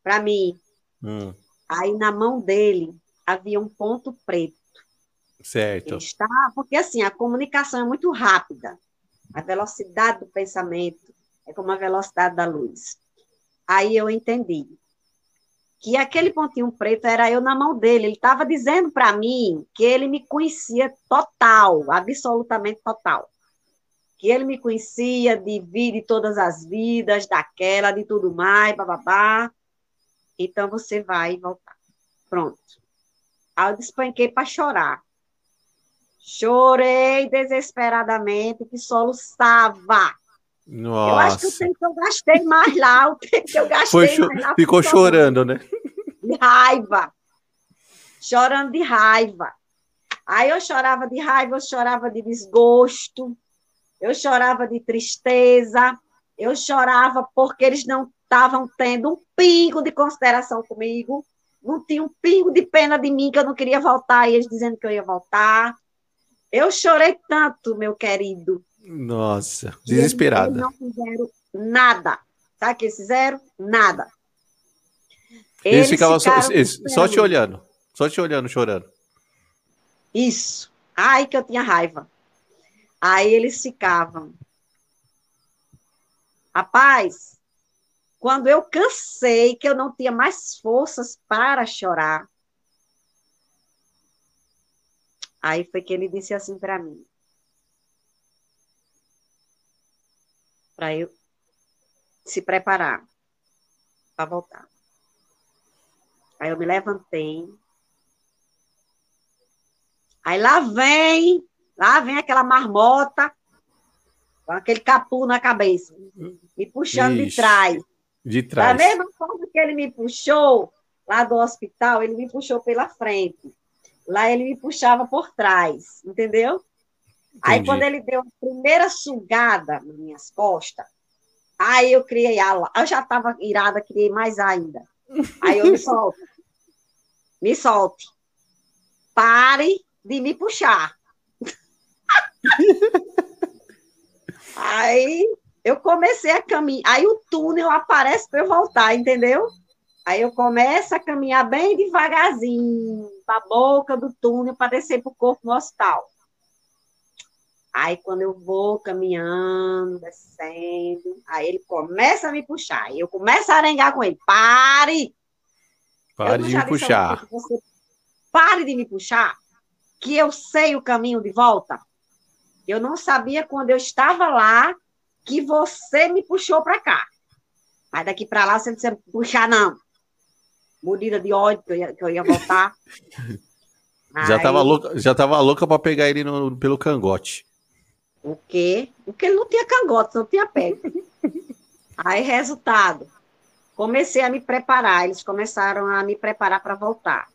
B: para mim. Hum. Aí na mão dele havia um ponto preto.
A: Certo. Ele
B: está, porque assim, a comunicação é muito rápida. A velocidade do pensamento é como a velocidade da luz. Aí eu entendi que aquele pontinho preto era eu na mão dele. Ele estava dizendo para mim que ele me conhecia total, absolutamente total que ele me conhecia de vida de todas as vidas, daquela, de tudo mais, bababá. Então você vai voltar. Pronto. Aí eu despanquei para chorar. Chorei desesperadamente, que soluçava.
A: Nossa.
B: Eu acho que o tempo que eu gastei mais lá, o tempo que eu gastei
A: Foi, mais lá. Ficou chorando, né?
B: De raiva. Chorando de raiva. Aí eu chorava de raiva, eu chorava de desgosto, eu chorava de tristeza, eu chorava porque eles não estavam tendo um pingo de consideração comigo, não tinha um pingo de pena de mim que eu não queria voltar, e eles dizendo que eu ia voltar. Eu chorei tanto, meu querido.
A: Nossa, desesperada. Eles
B: não fizeram nada. Sabe o que eles fizeram? Nada.
A: Eles, eles ficavam só, só te olhando, só te olhando, chorando.
B: Isso. Ai, que eu tinha raiva. Aí eles ficavam. Rapaz, Quando eu cansei, que eu não tinha mais forças para chorar, aí foi que ele disse assim para mim: para eu se preparar para voltar. Aí eu me levantei. Aí lá vem, lá vem aquela marmota com aquele capu na cabeça, me puxando Ixi, de trás.
A: De trás.
B: Da mesma forma que ele me puxou lá do hospital, ele me puxou pela frente. Lá ele me puxava por trás, entendeu? Entendi. Aí quando ele deu a primeira sugada nas minhas costas, aí eu criei ala. Eu já estava irada, criei mais ainda. Aí eu me solto. me solte. Pare de me puxar. Aí eu comecei a caminhar. Aí o túnel aparece para eu voltar, entendeu? Aí eu começo a caminhar bem devagarzinho para a boca do túnel para descer para o corpo no hospital. Aí quando eu vou caminhando, descendo, aí ele começa a me puxar. E eu começo a arengar com ele. Pare!
A: Pare de me puxar.
B: Você, pare de me puxar, que eu sei o caminho de volta. Eu não sabia quando eu estava lá que você me puxou para cá. Mas daqui para lá você não precisa puxar, não. Mordida de ódio que eu ia, que eu ia voltar.
A: já estava louca, já tava louca para pegar ele no, pelo cangote.
B: O quê? Porque ele não tinha cangote, não tinha pé. Aí, resultado, comecei a me preparar, eles começaram a me preparar para voltar.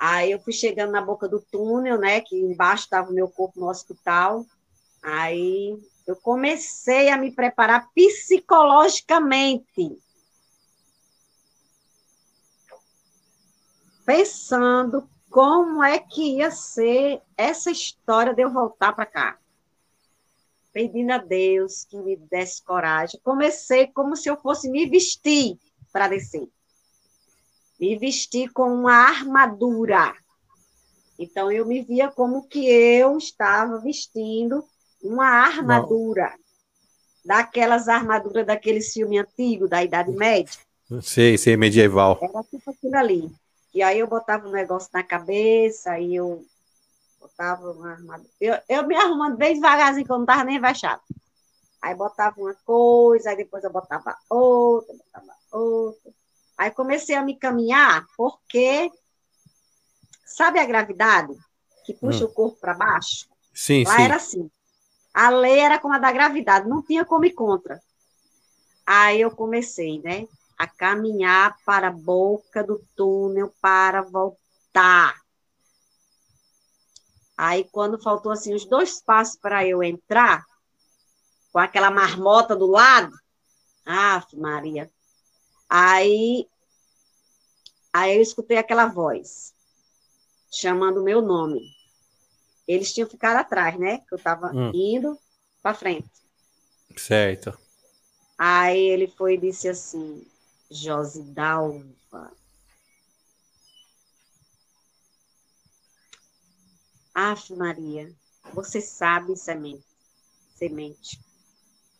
B: Aí eu fui chegando na boca do túnel, né? Que embaixo estava o meu corpo no hospital. Aí eu comecei a me preparar psicologicamente. Pensando como é que ia ser essa história de eu voltar para cá. Pedindo a Deus que me desse coragem. Comecei como se eu fosse me vestir para descer me vestir com uma armadura. Então, eu me via como que eu estava vestindo uma armadura. Daquelas armaduras daqueles filmes antigos, da Idade Média.
A: Sei, sei, medieval.
B: Era tipo aquilo ali. E aí eu botava um negócio na cabeça, aí eu botava uma armadura. Eu, eu me arrumando bem devagarzinho, que eu não estava nem baixado. Aí botava uma coisa, aí depois eu botava outra, botava outra. Aí comecei a me caminhar, porque sabe a gravidade que puxa hum. o corpo para baixo?
A: Sim,
B: Lá
A: sim.
B: era assim. A lei era como a da gravidade, não tinha como ir contra. Aí eu comecei, né, a caminhar para a boca do túnel para voltar. Aí quando faltou assim os dois passos para eu entrar, com aquela marmota do lado, ah, Maria, Aí, aí eu escutei aquela voz chamando o meu nome. Eles tinham ficado atrás, né? Que eu estava hum. indo para frente.
A: Certo.
B: Aí ele foi e disse assim: Josidalva. Aff, Maria, você sabe, semente. Semente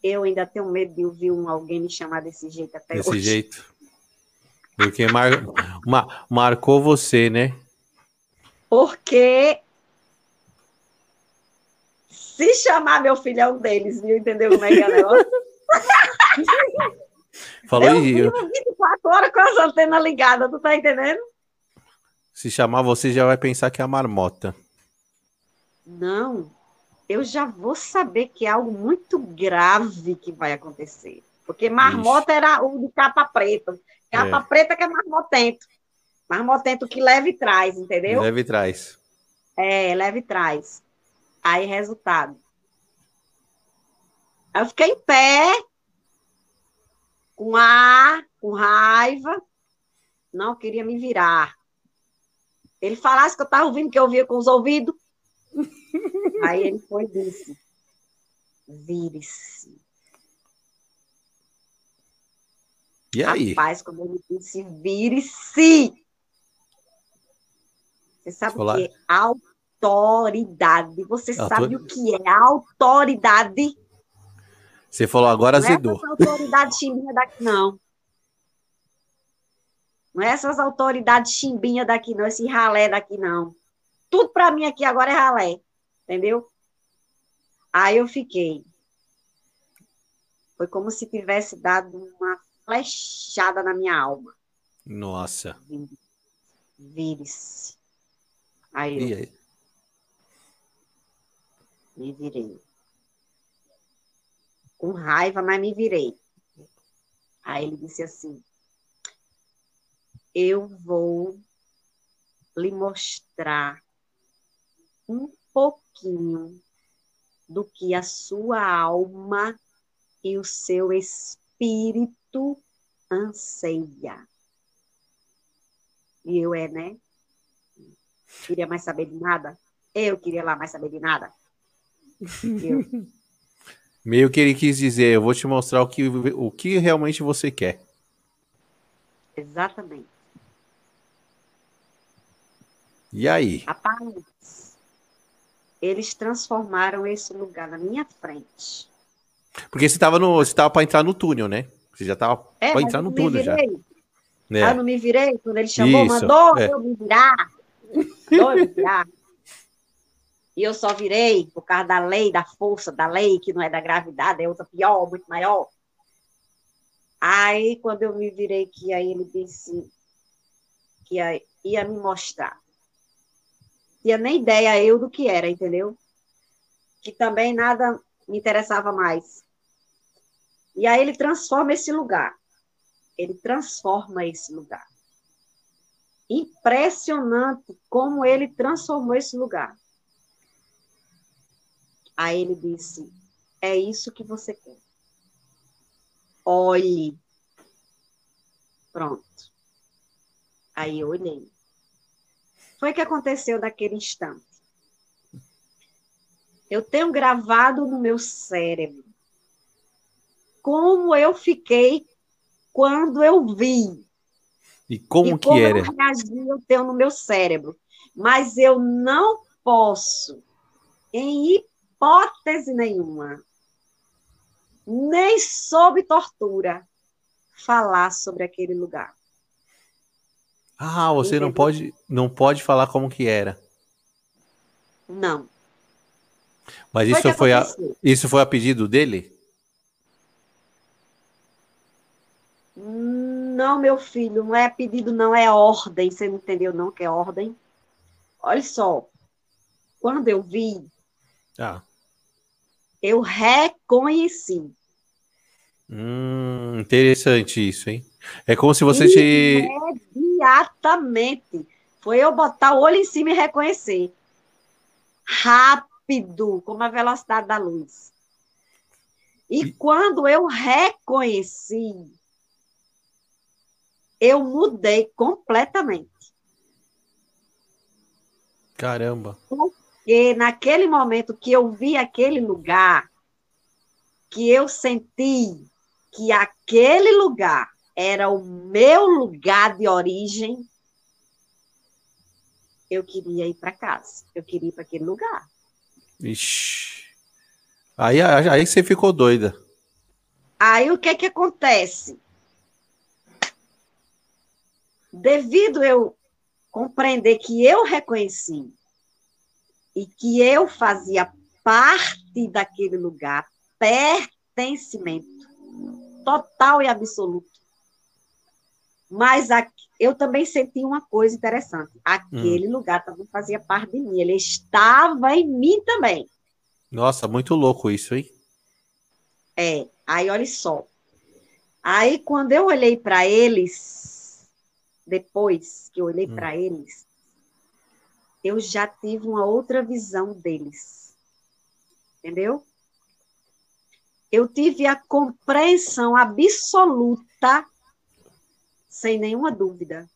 B: eu ainda tenho medo de ouvir um, alguém me chamar desse jeito até
A: desse
B: hoje.
A: Desse jeito. Porque mar, mar, marcou você, né?
B: Porque se chamar meu filho é um deles, viu? Entendeu como é que é o negócio?
A: Falou eu
B: vivo 24 horas com as antenas ligadas, tu tá entendendo?
A: Se chamar você já vai pensar que é a marmota.
B: Não, eu já vou saber que é algo muito grave que vai acontecer. Porque marmota Ixi. era o de capa preta. Capa é. preta que é marmotento. Marmotento que leva e traz, entendeu?
A: Leva e traz.
B: É, leva e traz. Aí, resultado. Eu fiquei em pé, com ar, com raiva, não queria me virar. Ele falasse que eu estava ouvindo, que eu ouvia com os ouvidos, Aí ele foi e disse: vire-se.
A: E aí?
B: Rapaz, quando ele disse vire-se, você sabe Olá. o que é autoridade? Você Autor... sabe o que é autoridade?
A: Você falou agora
B: não é
A: azedou.
B: essas autoridades chimbinha daqui, não. Não é essas autoridades chimbinha daqui, não. Esse ralé daqui, não. Tudo para mim aqui agora é ralé. Entendeu? Aí eu fiquei. Foi como se tivesse dado uma flechada na minha alma.
A: Nossa.
B: Vire-se. Aí eu
A: E aí?
B: me virei. Com raiva, mas me virei. Aí ele disse assim: Eu vou lhe mostrar um pouquinho do que a sua alma e o seu espírito anseia. E eu é, né? Queria mais saber de nada. Eu queria lá mais saber de nada. Eu,
A: Meio que ele quis dizer, eu vou te mostrar o que, o que realmente você quer.
B: exatamente.
A: E aí?
B: Rapaz, eles transformaram esse lugar na minha frente.
A: Porque você tava no, você tava para entrar no túnel, né? Você já tava
B: É,
A: para entrar no
B: me
A: já. né?
B: Ah, não me virei quando ele chamou,
A: Isso,
B: mandou
A: é.
B: eu me virar. Mandou eu me virar. E eu só virei por causa da lei, da força da lei, que não é da gravidade, é outra pior, muito maior. Aí, quando eu me virei, que aí ele disse que ia, ia me mostrar. Tinha nem ideia eu do que era, entendeu? Que também nada me interessava mais. E aí ele transforma esse lugar. Ele transforma esse lugar. Impressionante como ele transformou esse lugar. Aí ele disse: É isso que você quer. Olhe. Pronto. Aí eu olhei. Foi o que aconteceu naquele instante. Eu tenho gravado no meu cérebro como eu fiquei quando eu vi.
A: E como
B: e
A: que
B: como
A: era?
B: eu reagi, eu tenho no meu cérebro. Mas eu não posso, em hipótese nenhuma, nem sob tortura, falar sobre aquele lugar.
A: Ah, você não pode, não pode falar como que era.
B: Não.
A: Mas
B: Foi
A: isso foi, a, isso foi a pedido dele?
B: Não, meu filho, não é pedido, não, é ordem. Você não entendeu, não, que é ordem? Olha só. Quando eu vi,
A: Ah.
B: eu reconheci.
A: Hum, interessante isso, hein? É como se você te.
B: Imediatamente. Foi eu botar o olho em cima e reconhecer. Rápido, como a velocidade da luz. E
A: E-
B: quando eu reconheci, eu mudei completamente.
A: Caramba.
B: Porque naquele momento que eu vi aquele lugar, que eu senti que aquele lugar era o meu lugar de origem, eu queria ir para casa. Eu queria ir para aquele lugar.
A: Ixi. Aí, aí você ficou doida.
B: Aí o que que acontece? Devido eu compreender que eu reconheci e que eu fazia parte daquele lugar, pertencimento total e absoluto. Mas a- eu também senti uma coisa interessante. Aquele lugar também fazia parte de mim. Ele estava em mim também.
A: Nossa, muito louco isso, hein?
B: É, aí olha só. Aí quando eu olhei para eles, depois que eu olhei
A: Hum.
B: para eles, eu já tive uma outra visão deles. Entendeu? Eu tive a compreensão absoluta, sem nenhuma dúvida,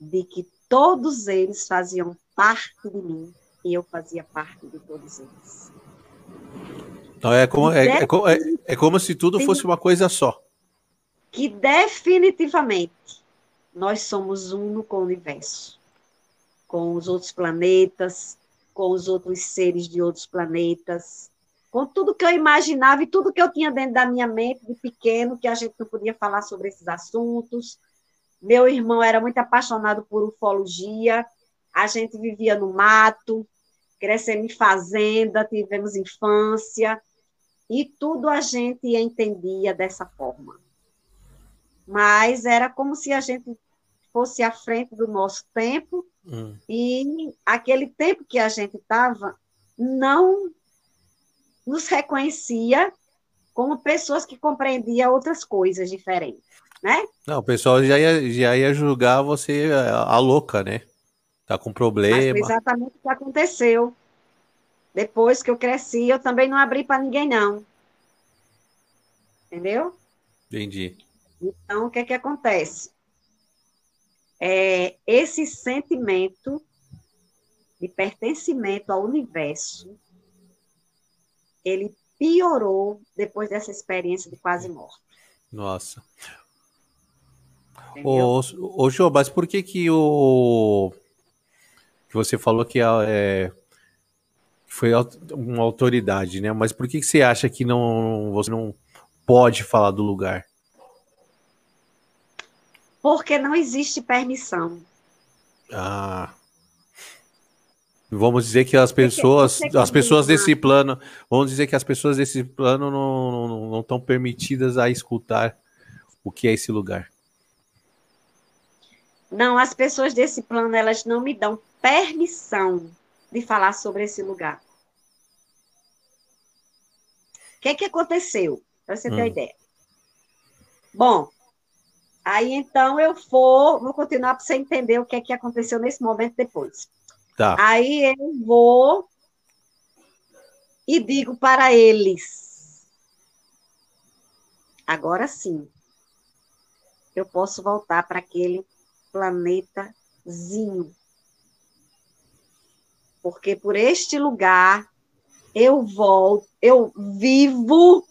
B: de que todos eles faziam parte de mim e eu fazia parte de todos eles.
A: Então é como, é, é é- é como se tudo fosse uma coisa só.
B: que definitivamente nós somos uno com o universo, com os outros planetas, com os outros seres de outros planetas, com tudo que eu imaginava e tudo que eu tinha dentro da minha mente de pequeno, que a gente não podia falar sobre esses assuntos. Meu irmão era muito apaixonado por ufologia, a gente vivia no mato, crescendo em fazenda, tivemos infância, e tudo a gente entendia dessa forma. Mas era como se a gente fosse à frente do nosso tempo, hum. e aquele tempo que a gente estava não nos reconhecia como pessoas que compreendiam outras coisas diferentes, né?
A: Não, o pessoal já ia, já ia julgar você a, a louca, né? Tá com problema.
B: Exatamente o que aconteceu. Depois que eu cresci, eu também não abri para ninguém, não. Entendeu?
A: Entendi.
B: Então, o que é que acontece? É, esse sentimento de pertencimento ao universo, ele piorou depois dessa experiência de quase morte.
A: Nossa. Ô, ô Jô, mas por que que o que você falou que é, foi uma autoridade, né? Mas por que que você acha que não você não pode falar do lugar?
B: Porque não existe permissão.
A: Ah. Vamos dizer que as pessoas, as pessoas desse plano, vamos dizer que as pessoas desse plano não estão permitidas a escutar o que é esse lugar.
B: Não, as pessoas desse plano, elas não me dão permissão de falar sobre esse lugar. O que, que aconteceu? Para você ter hum. uma ideia. Bom, aí então eu vou, vou continuar para você entender o que é que aconteceu nesse momento depois. Tá. Aí eu vou e digo para eles: agora sim, eu posso voltar para aquele planetazinho. Porque por este lugar eu volto, eu vivo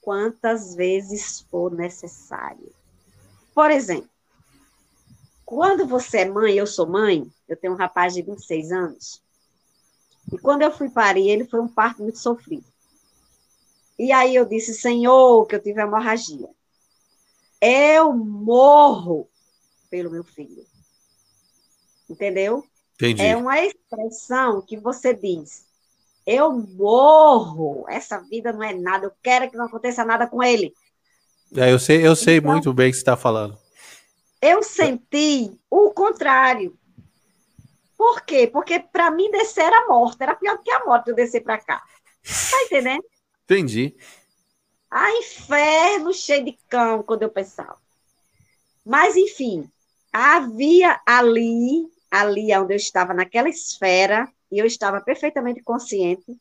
B: quantas vezes for necessário. Por exemplo, quando você é mãe, eu sou mãe, eu tenho um rapaz de 26 anos, e quando eu fui parir, ele foi um parto muito sofrido. E aí eu disse, Senhor, que eu tive hemorragia. Eu morro pelo meu filho. Entendeu?
A: Entendi.
B: É uma expressão que você diz, eu morro, essa vida não é nada, eu quero que não aconteça nada com ele.
A: É, eu sei, eu sei então, muito bem o que você está falando.
B: Eu senti o contrário. Por quê? Porque para mim descer era morte, era pior do que a morte eu descer para cá. Tá entendendo?
A: Entendi.
B: Ah, inferno cheio de cão, quando eu pensava. Mas, enfim, havia ali, ali onde eu estava, naquela esfera, e eu estava perfeitamente consciente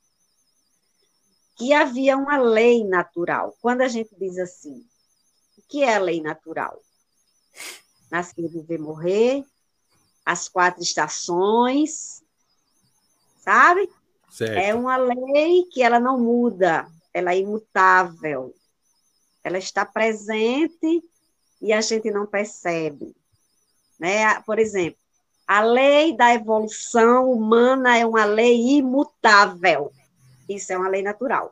B: que havia uma lei natural. Quando a gente diz assim, o que é a lei natural? nascer, viver, morrer, as quatro estações, sabe? Certo. É uma lei que ela não muda, ela é imutável. Ela está presente e a gente não percebe. Né? Por exemplo, a lei da evolução humana é uma lei imutável. Isso é uma lei natural.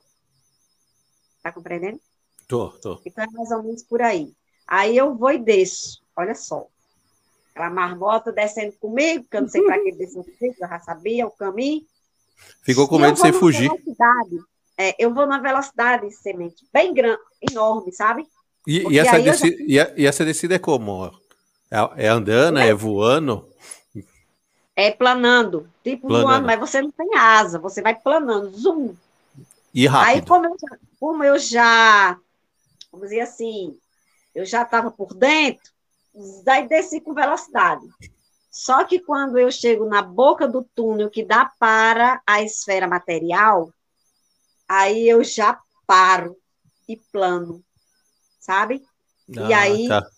B: Está compreendendo?
A: Tô, tô.
B: Então é mais ou menos por aí. Aí eu vou e desço. Olha só. Aquela marmota descendo comigo, que eu não sei para que desceu eu já sabia o caminho.
A: Ficou com medo de você fugir.
B: É, eu vou na velocidade semente, bem grande, enorme, sabe?
A: E, e essa, descida, já... e, essa descida é como? É, é andando, é. é voando?
B: É planando, tipo planando. voando, mas você não tem asa, você vai planando, zoom.
A: E rápido.
B: Aí, como eu já, como eu já vamos dizer assim, eu já estava por dentro, daí desci com velocidade. Só que quando eu chego na boca do túnel que dá para a esfera material, aí eu já paro e plano, sabe? Ah, e aí tá.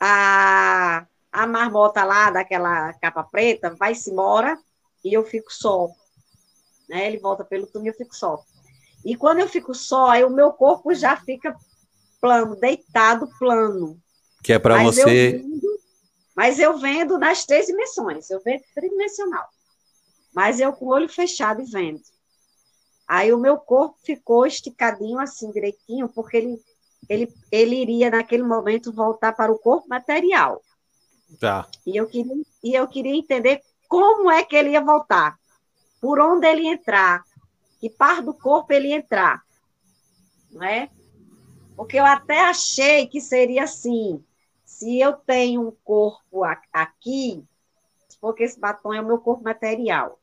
B: a, a marmota lá daquela capa preta vai-se embora e eu fico só. Né? Ele volta pelo túnel e eu fico só. E quando eu fico só, aí o meu corpo já fica plano, deitado plano.
A: Que é para você.
B: Eu vendo, mas eu vendo nas três dimensões, eu vendo tridimensional. Mas eu com o olho fechado e vendo. Aí o meu corpo ficou esticadinho assim, direitinho, porque ele, ele, ele iria, naquele momento, voltar para o corpo material.
A: Tá.
B: E eu queria, e eu queria entender como é que ele ia voltar, por onde ele ia entrar, que parte do corpo ele ia entrar, não é? Porque eu até achei que seria assim, se eu tenho um corpo aqui, porque esse batom é o meu corpo material,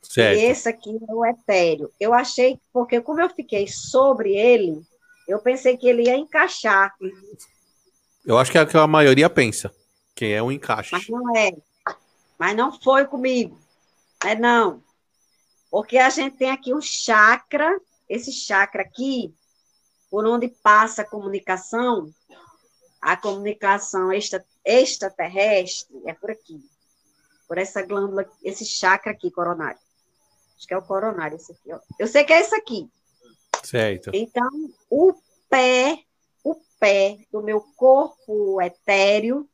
A: certo.
B: e esse aqui é o etéreo. Eu achei, porque como eu fiquei sobre ele, eu pensei que ele ia encaixar.
A: Eu acho que é o que a maioria pensa, que é um encaixe.
B: Mas não é. Mas não foi comigo. É não. Porque a gente tem aqui um chakra, esse chakra aqui, por onde passa a comunicação, a comunicação extra, extraterrestre é por aqui. Por essa glândula, esse chakra aqui, coronário. Acho que é o coronário esse aqui. Ó. Eu sei que é esse aqui.
A: Certo.
B: Então, o pé, o pé do meu corpo etéreo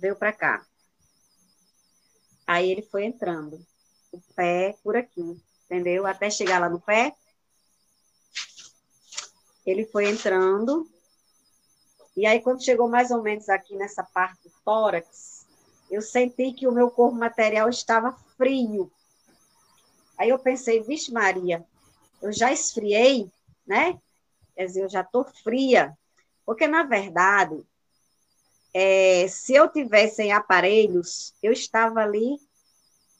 B: veio para cá. Aí ele foi entrando. O pé por aqui, entendeu? Até chegar lá no pé. Ele foi entrando. E aí, quando chegou mais ou menos aqui nessa parte do tórax, eu senti que o meu corpo material estava frio. Aí eu pensei, vixe Maria, eu já esfriei, né? Quer dizer, eu já estou fria. Porque, na verdade, é, se eu tivesse em aparelhos, eu estava ali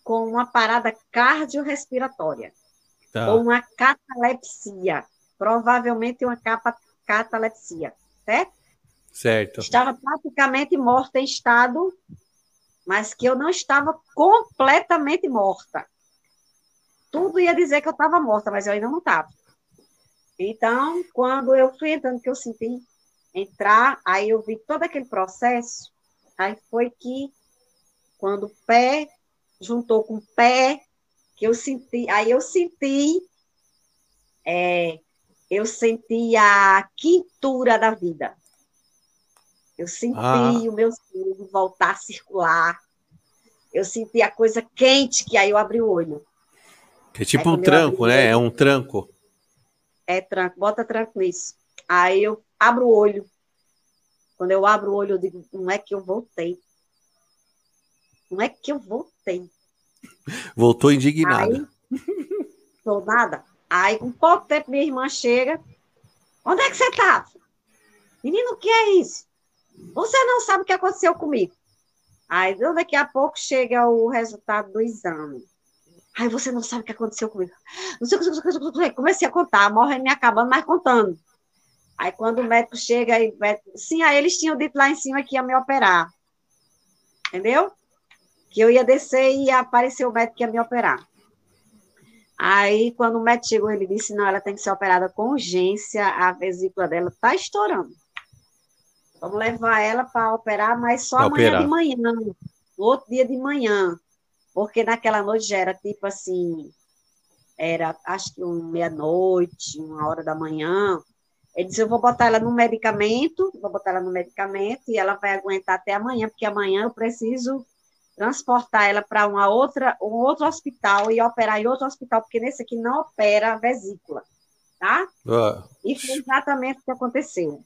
B: com uma parada cardiorrespiratória, tá. ou uma catalepsia, provavelmente uma capa, catalepsia, certo?
A: Certo.
B: Estava praticamente morta em estado, mas que eu não estava completamente morta. Tudo ia dizer que eu estava morta, mas eu ainda não estava. Então, quando eu fui entrando, que eu senti entrar, aí eu vi todo aquele processo, aí foi que, quando o pé juntou com o pé, que eu senti, aí eu senti, é, eu senti a quintura da vida. Eu senti ah. o meu sangue voltar a circular. Eu senti a coisa quente, que aí eu abri o olho.
A: Que é tipo aí, um tranco, né? É um tranco.
B: É tranco, bota tranco nisso. Aí eu abro o olho. Quando eu abro o olho, eu digo, não é que eu voltei. Não é que eu voltei.
A: Voltou indignada.
B: Aí, tô nada. Aí, com pouco tempo, minha irmã chega. Onde é que você estava? Menino, o que é isso? Você não sabe o que aconteceu comigo. Aí, daqui a pouco, chega o resultado do exame. Aí, você não sabe o que aconteceu comigo. Não sei o que Comecei a contar, morrendo me acabando, mas contando. Aí quando o médico chega, médico, sim, aí eles tinham dito lá em cima que ia me operar. Entendeu? Que eu ia descer e ia aparecer o médico que ia me operar. Aí, quando o médico chegou, ele disse: não, ela tem que ser operada com urgência, a vesícula dela está estourando. Vamos levar ela para operar, mas só pra amanhã operar. de manhã, no outro dia de manhã. Porque naquela noite já era tipo assim, era acho que um meia-noite, uma hora da manhã. Ele disse: Eu vou botar ela no medicamento, vou botar ela no medicamento e ela vai aguentar até amanhã, porque amanhã eu preciso transportar ela para uma outra, um outro hospital e operar em outro hospital, porque nesse aqui não opera a vesícula, tá? Uh. E foi exatamente o que aconteceu.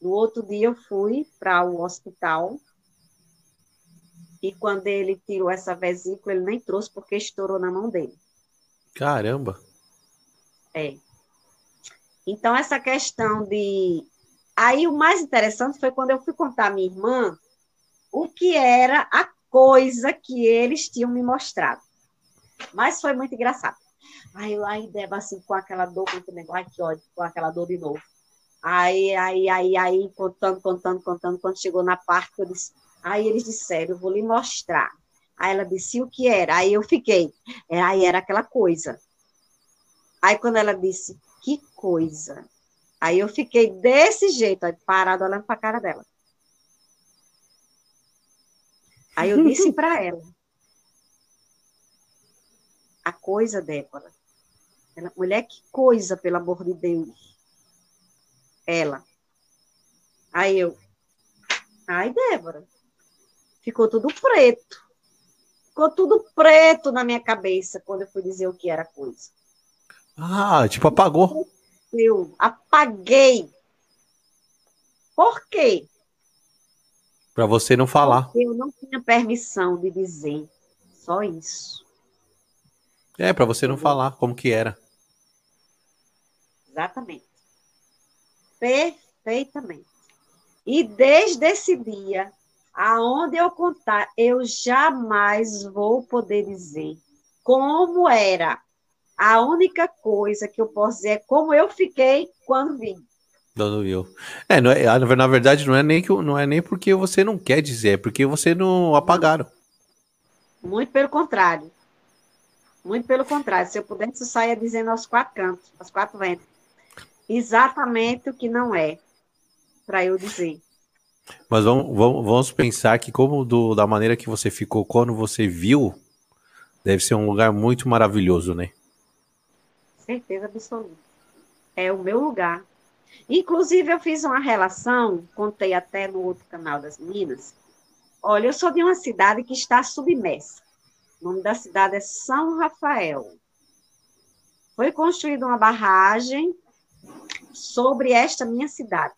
B: No outro dia eu fui para o hospital e quando ele tirou essa vesícula, ele nem trouxe porque estourou na mão dele.
A: Caramba!
B: É. Então, essa questão de. Aí, o mais interessante foi quando eu fui contar à minha irmã o que era a coisa que eles tinham me mostrado. Mas foi muito engraçado. Aí eu aí Deba assim, com aquela dor, com aquele negócio, que ódio, com aquela dor de novo. Aí, aí, aí, aí, contando, contando, contando, quando chegou na parte, eu disse, aí eles disseram, eu vou lhe mostrar. Aí ela disse o que era. Aí eu fiquei. É, aí era aquela coisa. Aí quando ela disse, que coisa. Aí eu fiquei desse jeito, parado olhando para a cara dela. Aí eu disse para ela, a coisa, Débora. Ela, mulher, que coisa, pelo amor de Deus. Ela. Aí eu, ai, Débora, ficou tudo preto. ficou tudo preto na minha cabeça quando eu fui dizer o que era coisa.
A: Ah, tipo, apagou.
B: Eu apaguei. Por quê?
A: Para você não falar.
B: Porque eu não tinha permissão de dizer. Só isso.
A: É, para você não falar como que era.
B: Exatamente. Perfeitamente. E desde esse dia, aonde eu contar, eu jamais vou poder dizer como era. A única coisa que eu posso dizer é como eu fiquei quando vim.
A: Quando viu. É, não é, ah, na verdade, não é, nem que, não é nem porque você não quer dizer, é porque você não apagaram.
B: Muito pelo contrário. Muito pelo contrário. Se eu pudesse, eu saia dizendo aos quatro cantos, aos quatro ventos. Exatamente o que não é, para eu dizer.
A: Mas vamos, vamos, vamos pensar que, como do, da maneira que você ficou quando você viu, deve ser um lugar muito maravilhoso, né?
B: Certeza absoluta. É o meu lugar. Inclusive, eu fiz uma relação, contei até no outro canal das meninas. Olha, eu sou de uma cidade que está submersa. O nome da cidade é São Rafael. Foi construída uma barragem sobre esta minha cidade.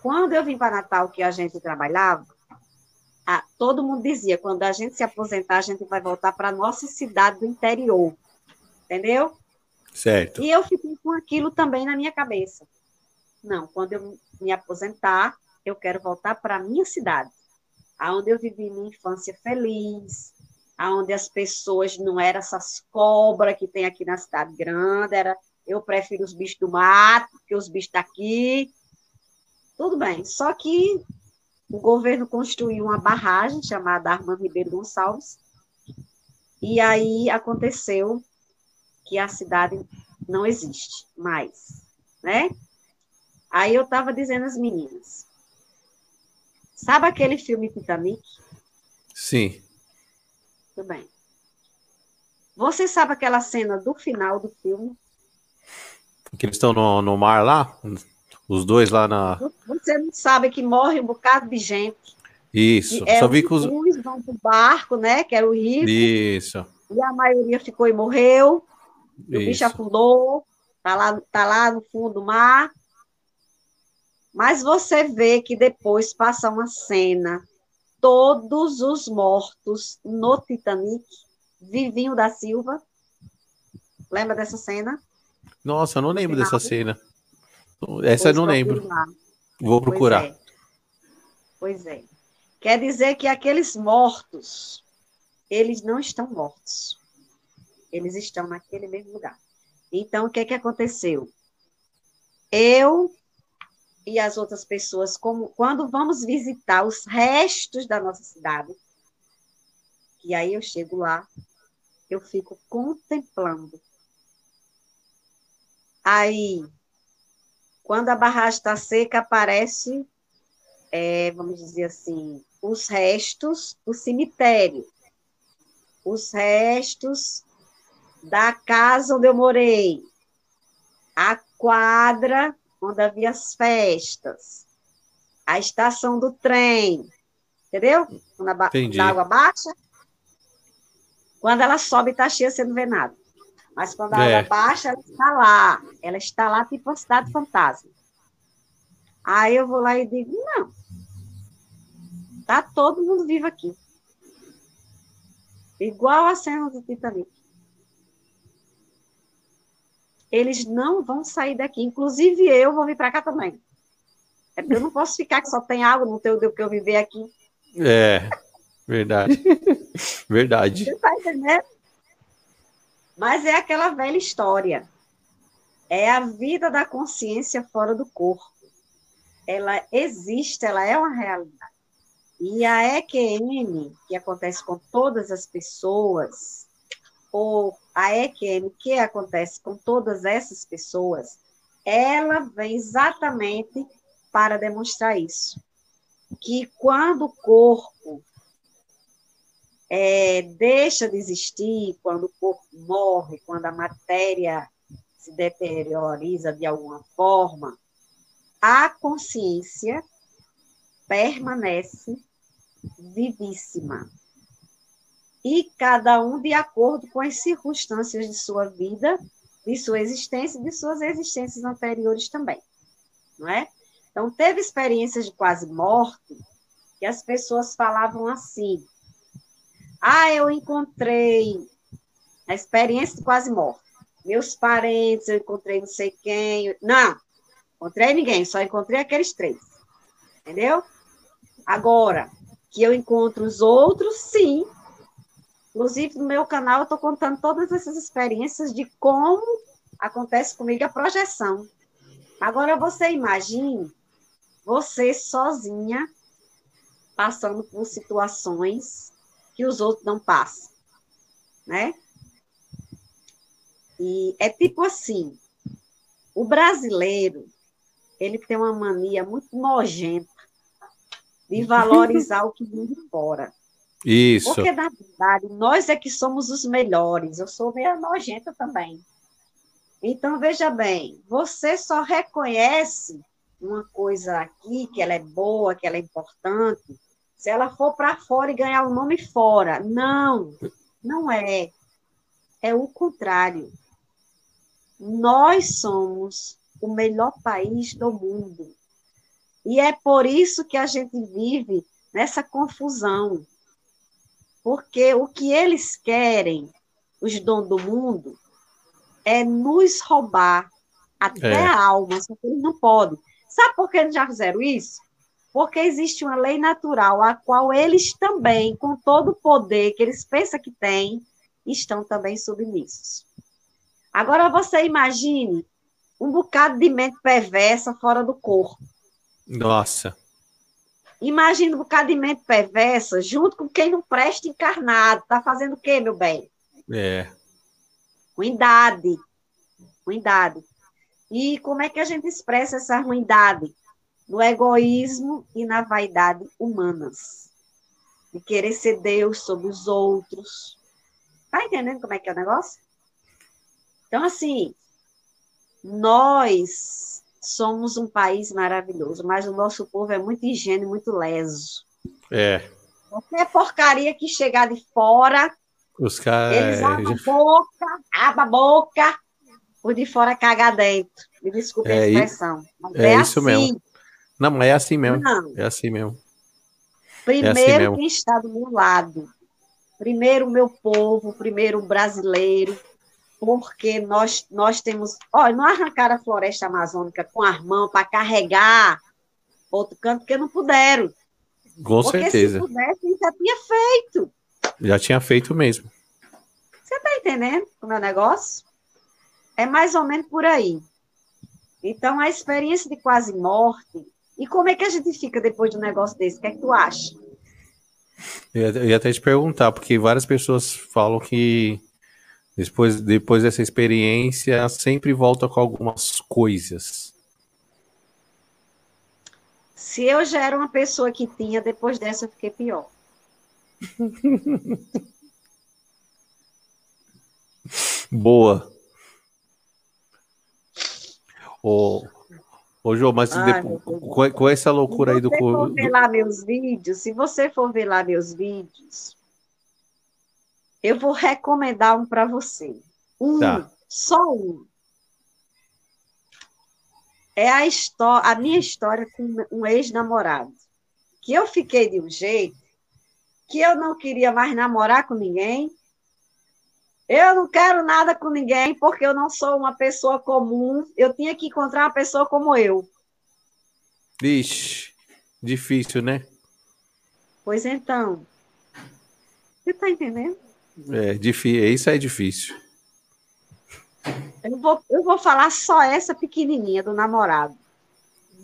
B: Quando eu vim para Natal, que a gente trabalhava, a, todo mundo dizia, quando a gente se aposentar, a gente vai voltar para a nossa cidade do interior. Entendeu?
A: Certo.
B: E eu fiquei com aquilo também na minha cabeça. Não, quando eu me aposentar, eu quero voltar para a minha cidade, aonde eu vivi minha infância feliz, aonde as pessoas não eram essas cobras que tem aqui na cidade grande, era eu prefiro os bichos do mato que os bichos daqui, tudo bem, só que o governo construiu uma barragem chamada Armando Ribeiro Gonçalves, e aí aconteceu que a cidade não existe mais, né? Aí eu estava dizendo às meninas, sabe aquele filme Titanic?
A: Sim.
B: Tudo bem. Você sabe aquela cena do final do filme?
A: Que eles estão no, no mar lá? Os dois lá na.
B: Você não sabe que morre um bocado de gente.
A: Isso, é, só vi que os.
B: Uns vão pro barco, né? Que era o rico.
A: Isso.
B: E a maioria ficou e morreu. O bicho afundou, tá lá, tá lá no fundo do mar. Mas você vê que depois passa uma cena. Todos os mortos no Titanic, Vivinho da Silva. Lembra dessa cena?
A: Nossa, eu não lembro dessa cena. Essa eu não lembro. Vou procurar.
B: Pois é. pois é. Quer dizer que aqueles mortos, eles não estão mortos. Eles estão naquele mesmo lugar. Então, o que é que aconteceu? Eu e as outras pessoas, como quando vamos visitar os restos da nossa cidade, e aí eu chego lá, eu fico contemplando. Aí quando a barragem está seca, aparece, é, vamos dizer assim, os restos do cemitério, os restos da casa onde eu morei, a quadra onde havia as festas, a estação do trem, entendeu? Quando a, quando a água baixa, quando ela sobe, está cheia, você não vê nada. Mas quando a é. água baixa, ela está lá. Ela está lá tipo uma cidade fantasma. Aí eu vou lá e digo, não. Tá todo mundo vivo aqui. Igual a cena do Titanic. Eles não vão sair daqui. Inclusive eu vou vir para cá também. É porque eu não posso ficar que só tem água, não tem o que eu viver aqui.
A: É, verdade. verdade. Você tá entendendo?
B: Mas é aquela velha história. É a vida da consciência fora do corpo. Ela existe, ela é uma realidade. E a EQM, que acontece com todas as pessoas, ou a EQM, que acontece com todas essas pessoas, ela vem exatamente para demonstrar isso. Que quando o corpo é, deixa de existir quando o corpo morre, quando a matéria se deterioriza de alguma forma, a consciência permanece vivíssima. E cada um de acordo com as circunstâncias de sua vida, de sua existência e de suas existências anteriores também, não é? Então, teve experiências de quase morte que as pessoas falavam assim: ah, eu encontrei a experiência de quase morte. Meus parentes, eu encontrei não sei quem. Não, encontrei ninguém, só encontrei aqueles três. Entendeu? Agora, que eu encontro os outros, sim. Inclusive, no meu canal, eu estou contando todas essas experiências de como acontece comigo a projeção. Agora, você imagine você sozinha passando por situações que os outros não passam, né? E é tipo assim, o brasileiro, ele tem uma mania muito nojenta de valorizar o que vem de fora.
A: Isso.
B: Porque, na verdade, nós é que somos os melhores. Eu sou meio nojenta também. Então, veja bem, você só reconhece uma coisa aqui, que ela é boa, que ela é importante, se ela for para fora e ganhar o um nome fora. Não, não é. É o contrário. Nós somos o melhor país do mundo. E é por isso que a gente vive nessa confusão. Porque o que eles querem, os donos do mundo, é nos roubar até é. a alma, só que eles não podem. Sabe por que eles já fizeram isso? Porque existe uma lei natural a qual eles também, com todo o poder que eles pensam que têm, estão também submissos. Agora você imagine um bocado de mente perversa fora do corpo.
A: Nossa.
B: Imagina um bocado de mente perversa junto com quem não presta encarnado. Tá fazendo o quê, meu bem?
A: É.
B: Ruindade. Ruindade. E como é que a gente expressa essa ruindade? No egoísmo e na vaidade humanas. De querer ser Deus sobre os outros. Tá entendendo como é que é o negócio? Então, assim, nós somos um país maravilhoso, mas o nosso povo é muito ingênuo, muito leso.
A: É.
B: Qualquer porcaria que chegar de fora,
A: os caras.
B: Eles abrem a boca, abrem a boca, por de fora cagar dentro. Me desculpe é, a expressão.
A: é, é, isso assim. mesmo. Não, mas é assim mesmo. Não. É assim mesmo.
B: Primeiro é assim mesmo. quem está do meu lado. Primeiro o meu povo, primeiro o brasileiro, porque nós, nós temos. Olha, não arrancaram a floresta amazônica com as mãos para carregar outro canto, porque não puderam.
A: Com porque certeza.
B: Se pudesse, já tinha feito.
A: Já tinha feito mesmo.
B: Você está entendendo o meu negócio? É mais ou menos por aí. Então, a experiência de quase morte. E como é que a gente fica depois de um negócio desse? O que é que tu acha?
A: Eu ia até te perguntar, porque várias pessoas falam que depois, depois dessa experiência sempre volta com algumas coisas.
B: Se eu já era uma pessoa que tinha, depois dessa eu fiquei pior.
A: Boa. Ô, ô João, mas Ai, depois, com, com, essa loucura aí do.
B: Se você for ver lá meus vídeos, se você for ver lá meus vídeos, eu vou recomendar um para você. Um, tá. só um. É a, história, a minha história com um ex-namorado. Que eu fiquei de um jeito que eu não queria mais namorar com ninguém, eu não quero nada com ninguém porque eu não sou uma pessoa comum. Eu tinha que encontrar uma pessoa como eu.
A: Vixe, difícil, né?
B: Pois então. Você tá entendendo?
A: É, difícil. Isso é difícil.
B: Eu vou, eu vou falar só essa pequenininha do namorado.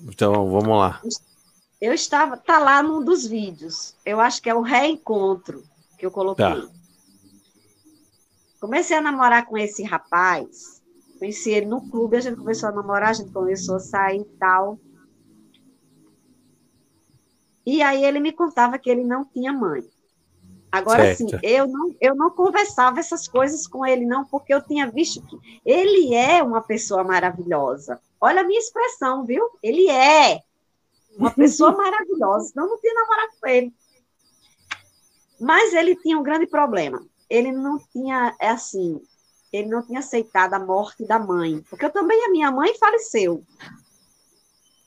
A: Então, vamos lá.
B: Eu estava, tá lá num dos vídeos. Eu acho que é o reencontro que eu coloquei. Tá. Comecei a namorar com esse rapaz, conheci ele no clube, a gente começou a namorar, a gente começou a sair e tal. E aí ele me contava que ele não tinha mãe. Agora sim, eu não, eu não conversava essas coisas com ele, não, porque eu tinha visto que ele é uma pessoa maravilhosa. Olha a minha expressão, viu? Ele é uma pessoa maravilhosa, senão não tinha namorado com ele. Mas ele tinha um grande problema. Ele não tinha, é assim, ele não tinha aceitado a morte da mãe, porque eu também, a minha mãe faleceu.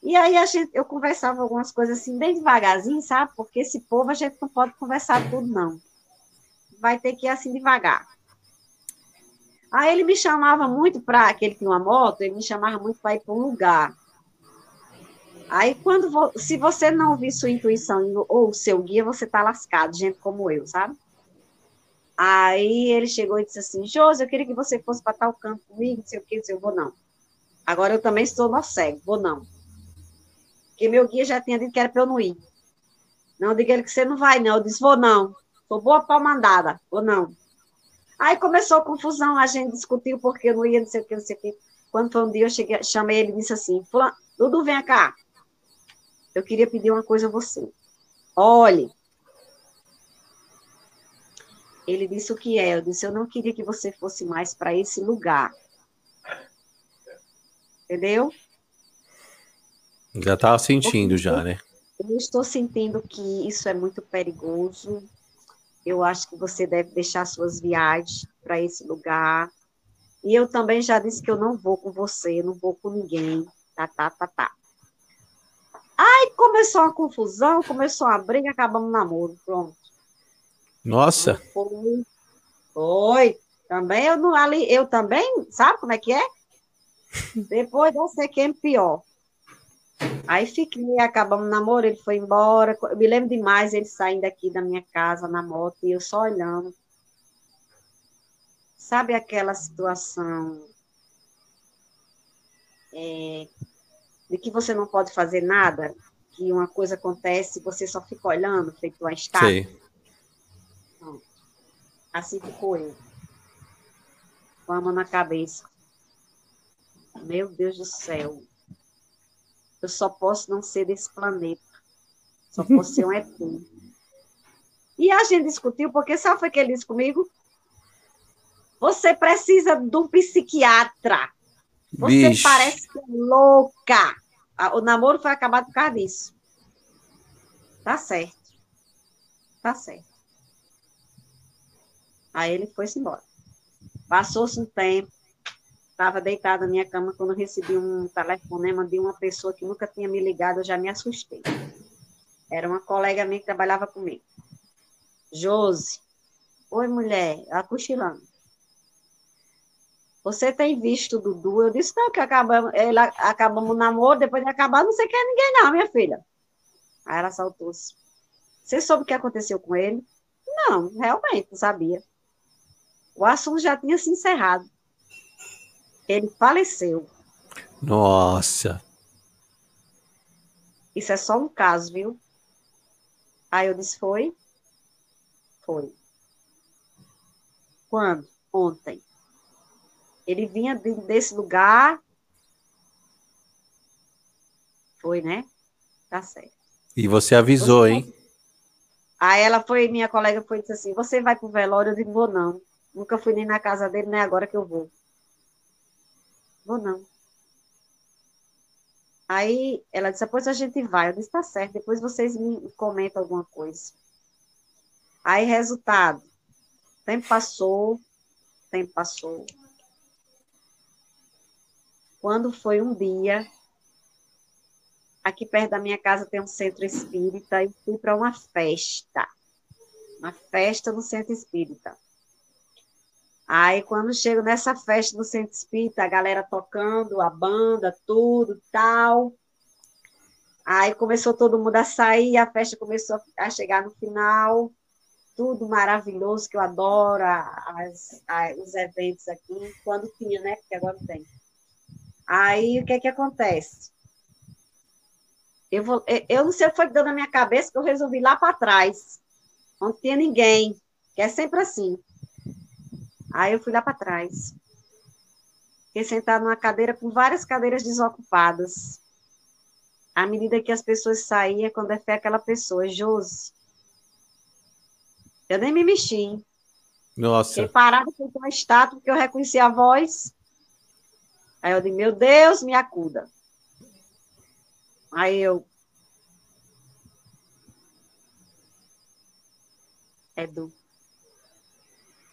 B: E aí a gente, eu conversava algumas coisas assim, bem devagarzinho, sabe? Porque esse povo a gente não pode conversar tudo, não. Vai ter que ir assim devagar. Aí ele me chamava muito para, que ele tinha uma moto, ele me chamava muito para ir para um lugar. Aí, quando se você não ouvir sua intuição ou o seu guia, você tá lascado, gente como eu, sabe? Aí ele chegou e disse assim: Josi, eu queria que você fosse para tal campo comigo, não sei o que, eu vou não. Agora eu também estou no cego, vou não. Porque meu guia já tinha dito que era para eu não ir. Não, diga ele que você não vai, não. Eu disse: vou não. Sou boa para mandada, vou não. Aí começou a confusão, a gente discutiu porque eu não ia, não sei o que, não sei o que. Quando foi um dia, eu cheguei, chamei ele e disse assim: Dudu, vem cá eu queria pedir uma coisa a você. Olhe. Ele disse o que é. Eu disse, eu não queria que você fosse mais para esse lugar. Entendeu?
A: Já estava sentindo, já, né?
B: Eu estou sentindo que isso é muito perigoso. Eu acho que você deve deixar suas viagens para esse lugar. E eu também já disse que eu não vou com você, não vou com ninguém. Tá, tá, tá, tá. Aí começou a confusão, começou a briga, acabamos o namoro, pronto.
A: Nossa.
B: Foi. Foi. Também eu não ali, eu também, sabe como é que é? Depois da sequem pior. Aí fiquei, acabamos namoro, ele foi embora. Eu me lembro demais ele saindo aqui da minha casa na moto e eu só olhando. Sabe aquela situação é, de que você não pode fazer nada, que uma coisa acontece e você só fica olhando, feito uma estátua. Sim. Então, assim ficou eu. Com a mão na cabeça. Meu Deus do céu. Eu só posso não ser desse planeta. Só posso ser um ET. E a gente discutiu, porque sabe o que ele disse comigo? Você precisa de um psiquiatra. Você Bicho. parece é louca o namoro foi acabado por causa disso. Tá certo. Tá certo. Aí ele foi-se embora. Passou-se um tempo, estava deitada na minha cama quando recebi um telefonema de uma pessoa que nunca tinha me ligado, eu já me assustei. Era uma colega minha que trabalhava comigo. Josi. Oi, mulher. Ela cochilando. Você tem visto Dudu? Eu disse, não, que acabamos, ele, acabamos o namoro, depois de acabar, não sei quem é ninguém, não, minha filha. Aí ela saltou-se. Você soube o que aconteceu com ele? Não, realmente, não sabia. O assunto já tinha se encerrado. Ele faleceu.
A: Nossa.
B: Isso é só um caso, viu? Aí eu disse, foi? Foi. Quando? Ontem. Ele vinha desse lugar. Foi, né? Tá certo.
A: E você avisou, você hein?
B: Aí ela foi, minha colega foi e disse assim: Você vai pro velório? Eu disse: Vou não. Nunca fui nem na casa dele, nem agora que eu vou. Vou não. Aí ela disse: Depois a gente vai. Eu disse: Tá certo, depois vocês me comentam alguma coisa. Aí, resultado: tempo passou, tempo passou, quando foi um dia, aqui perto da minha casa tem um centro espírita, e fui para uma festa, uma festa no centro espírita. Aí, quando chego nessa festa no centro espírita, a galera tocando, a banda, tudo, tal. Aí começou todo mundo a sair, a festa começou a chegar no final, tudo maravilhoso, que eu adoro as, as, os eventos aqui, quando tinha, né? Porque agora não tem. Aí o que é que acontece? Eu, vou, eu não sei o que foi que deu na minha cabeça que eu resolvi lá para trás, onde tinha ninguém, que é sempre assim. Aí eu fui lá para trás. Fiquei sentada numa cadeira com várias cadeiras desocupadas. À medida que as pessoas saíam, quando é fé aquela pessoa, Josi. Eu nem me mexi.
A: Nossa.
B: Fiquei parada com uma estátua, porque eu reconheci a voz. Aí eu disse, meu Deus, me acuda. Aí eu. Edu.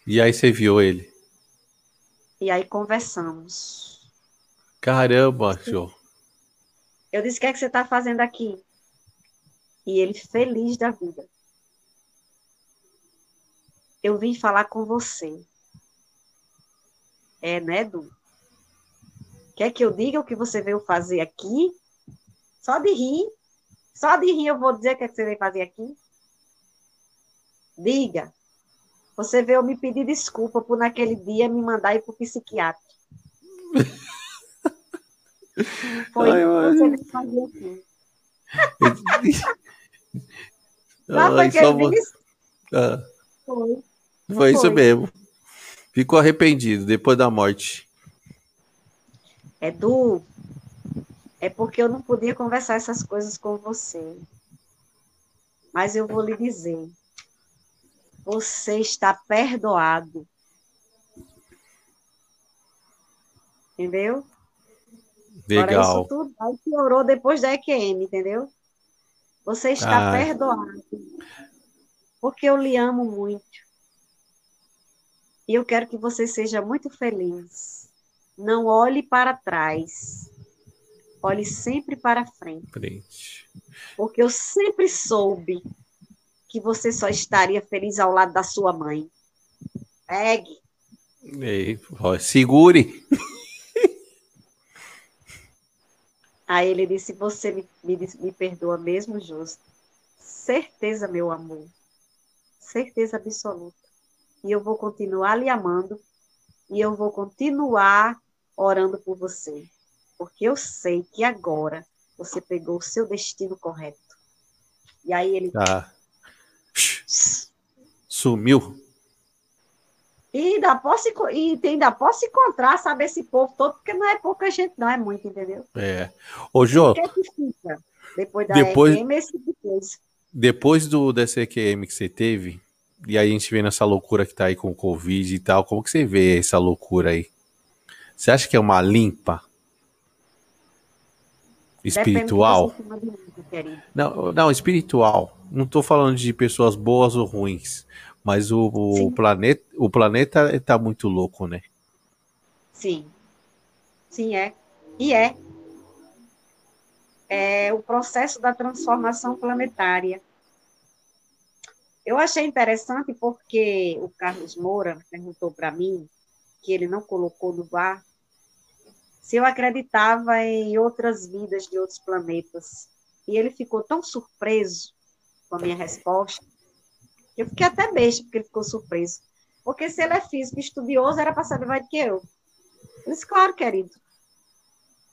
A: E aí você viu ele?
B: E aí conversamos.
A: Caramba, show.
B: Eu disse: O que é que você está fazendo aqui? E ele feliz da vida. Eu vim falar com você. É, né, Edu? Quer que eu diga o que você veio fazer aqui? Só de rir. Só de rir eu vou dizer o que, é que você veio fazer aqui. Diga. Você veio me pedir desculpa por naquele dia me mandar ir para o psiquiatra. Foi Ai, você veio fazer aqui.
A: Não, foi que ele disse? Ah. Foi. Foi isso mesmo. Ficou arrependido depois da morte.
B: Edu, é porque eu não podia conversar essas coisas com você. Mas eu vou lhe dizer. Você está perdoado. Entendeu?
A: Legal. Agora,
B: isso tudo aí piorou depois da EQM, entendeu? Você está ah. perdoado. Porque eu lhe amo muito. E eu quero que você seja muito feliz. Não olhe para trás. Olhe sempre para frente. frente. Porque eu sempre soube que você só estaria feliz ao lado da sua mãe. Pegue.
A: Ei, segure.
B: Aí ele disse: Você me, me, me perdoa mesmo, Justo? Certeza, meu amor. Certeza absoluta. E eu vou continuar lhe amando. E eu vou continuar orando por você. Porque eu sei que agora você pegou o seu destino correto. E aí ele.
A: Ah. Sumiu.
B: E ainda posso, e ainda posso encontrar, sabe, esse povo todo, porque não é pouca gente, não, é muito, entendeu?
A: É. Ô, Jô.
B: que, que fica depois da depois, EQM, esse tipo de coisa.
A: Depois do, dessa EQM que você teve, e aí a gente vê nessa loucura que tá aí com o Covid e tal, como que você vê essa loucura aí? Você acha que é uma limpa? Espiritual? Não, não, espiritual. Não tô falando de pessoas boas ou ruins. Mas o, o planeta, o planeta está muito louco, né?
B: Sim. Sim, é. E é. É o processo da transformação planetária. Eu achei interessante porque o Carlos Moura perguntou para mim que ele não colocou no VAR se eu acreditava em outras vidas de outros planetas. E ele ficou tão surpreso com a minha resposta eu fiquei até besta, porque ele ficou surpreso. Porque se ele é físico estudioso, era para saber mais do que eu. Eu disse, claro, querido.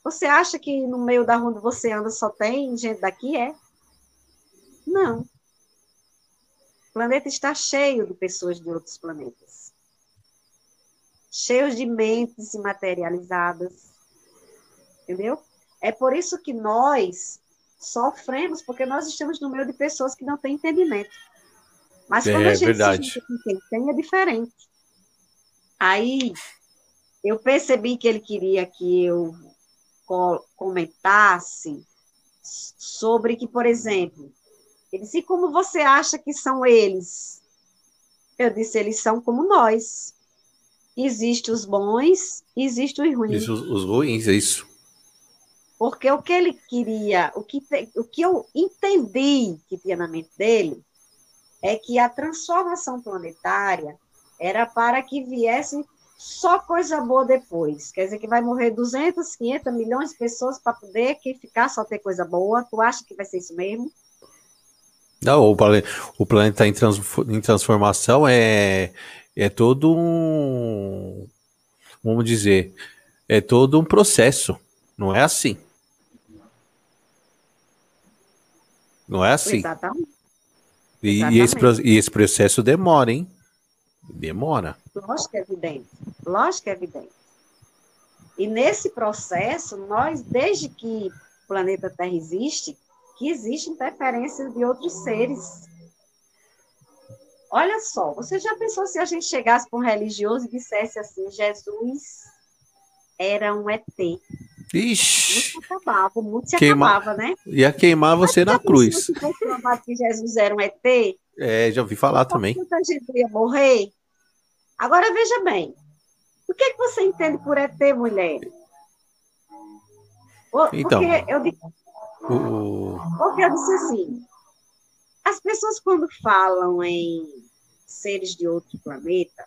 B: Você acha que no meio da rua onde você anda só tem gente daqui? É. Não. O planeta está cheio de pessoas de outros planetas. Cheios de mentes imaterializadas. Entendeu? É por isso que nós sofremos, porque nós estamos no meio de pessoas que não têm entendimento. Mas quando é, a gente verdade. se com quem tem, é diferente. Aí eu percebi que ele queria que eu comentasse sobre que, por exemplo, ele disse, e como você acha que são eles? Eu disse, eles são como nós. Existem os bons, existem os ruins.
A: Isso, os ruins, é isso.
B: Porque o que ele queria, o que, o que eu entendi que tinha na mente dele, é que a transformação planetária era para que viesse só coisa boa depois. Quer dizer que vai morrer 200, 500 milhões de pessoas para poder que ficar só ter coisa boa. Tu acha que vai ser isso mesmo?
A: Não, o, planeta, o planeta em, trans, em transformação é, é todo um. Vamos dizer. É todo um processo. Não é assim. Não é assim. Exatamente. E, e, esse, e esse processo demora, hein? Demora.
B: Lógico que é evidente. Lógico que é evidente. E nesse processo, nós, desde que o planeta Terra existe, que existe interferência de outros seres. Olha só, você já pensou se a gente chegasse para um religioso e dissesse assim, Jesus era um ET?
A: Ixi.
B: Muito acabava, o mundo se Queima... acabava, né?
A: Ia queimar você Mas na cruz.
B: Se fosse que Jesus era um ET,
A: É, já ouvi falar também.
B: Muita gente ia morrer. Agora veja bem, o que, é que você entende por ET, mulher?
A: Então,
B: porque eu disse,
A: o...
B: porque eu disse assim, as pessoas quando falam em seres de outro planeta,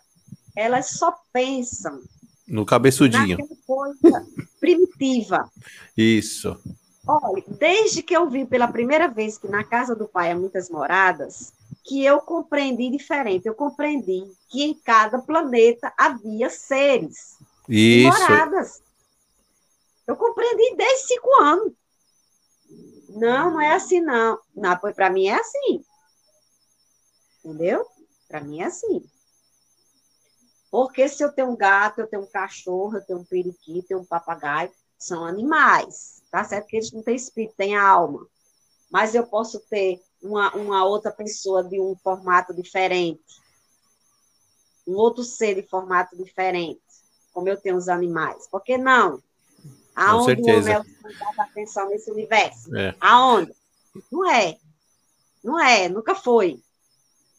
B: elas só pensam
A: no cabeçudinho.
B: coisa primitiva.
A: Isso.
B: Olha, desde que eu vi pela primeira vez que na casa do pai há muitas moradas, que eu compreendi diferente. Eu compreendi que em cada planeta havia seres
A: Isso.
B: moradas. Eu compreendi desde cinco anos. Não, não é assim, não. não para mim é assim. Entendeu? Para mim é assim. Porque se eu tenho um gato, eu tenho um cachorro, eu tenho um periquito, eu tenho um papagaio, são animais. Tá certo que eles não têm espírito, têm alma. Mas eu posso ter uma, uma outra pessoa de um formato diferente. Um outro ser de formato diferente. Como eu tenho os animais. Por que não? Aonde o homem é atenção nesse universo?
A: É.
B: Aonde? Não é. Não é, nunca foi.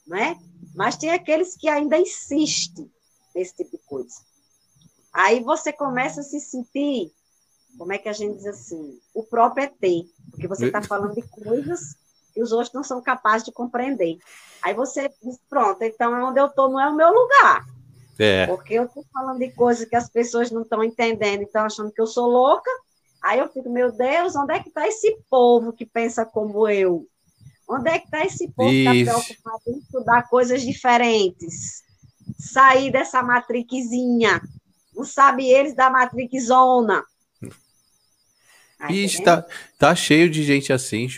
B: Não é? Mas tem aqueles que ainda insistem nesse tipo de coisa. Aí você começa a se sentir, como é que a gente diz assim, o próprio ET, porque você está falando de coisas que os outros não são capazes de compreender. Aí você diz, pronto, então onde eu estou não é o meu lugar.
A: É.
B: Porque eu estou falando de coisas que as pessoas não estão entendendo, estão achando que eu sou louca. Aí eu fico, meu Deus, onde é que está esse povo que pensa como eu? Onde é que está esse povo que está preocupado em estudar coisas diferentes? Sair dessa matrixinha. Não sabe eles da matrixona.
A: Ixi, tá, tá cheio de gente assim,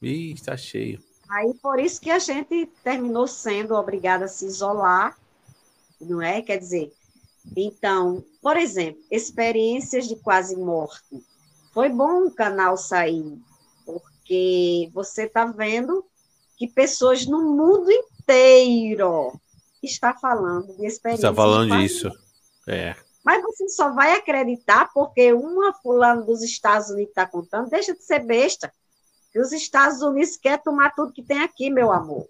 A: Ih, está cheio.
B: Aí por isso que a gente terminou sendo obrigada a se isolar, não é? Quer dizer, então, por exemplo, experiências de quase morte. Foi bom o canal sair, porque você está vendo que pessoas no mundo inteiro está falando de experiências.
A: Está falando disso. É.
B: Mas você só vai acreditar porque uma fulana dos Estados Unidos está contando, deixa de ser besta. E os Estados Unidos querem tomar tudo que tem aqui, meu amor.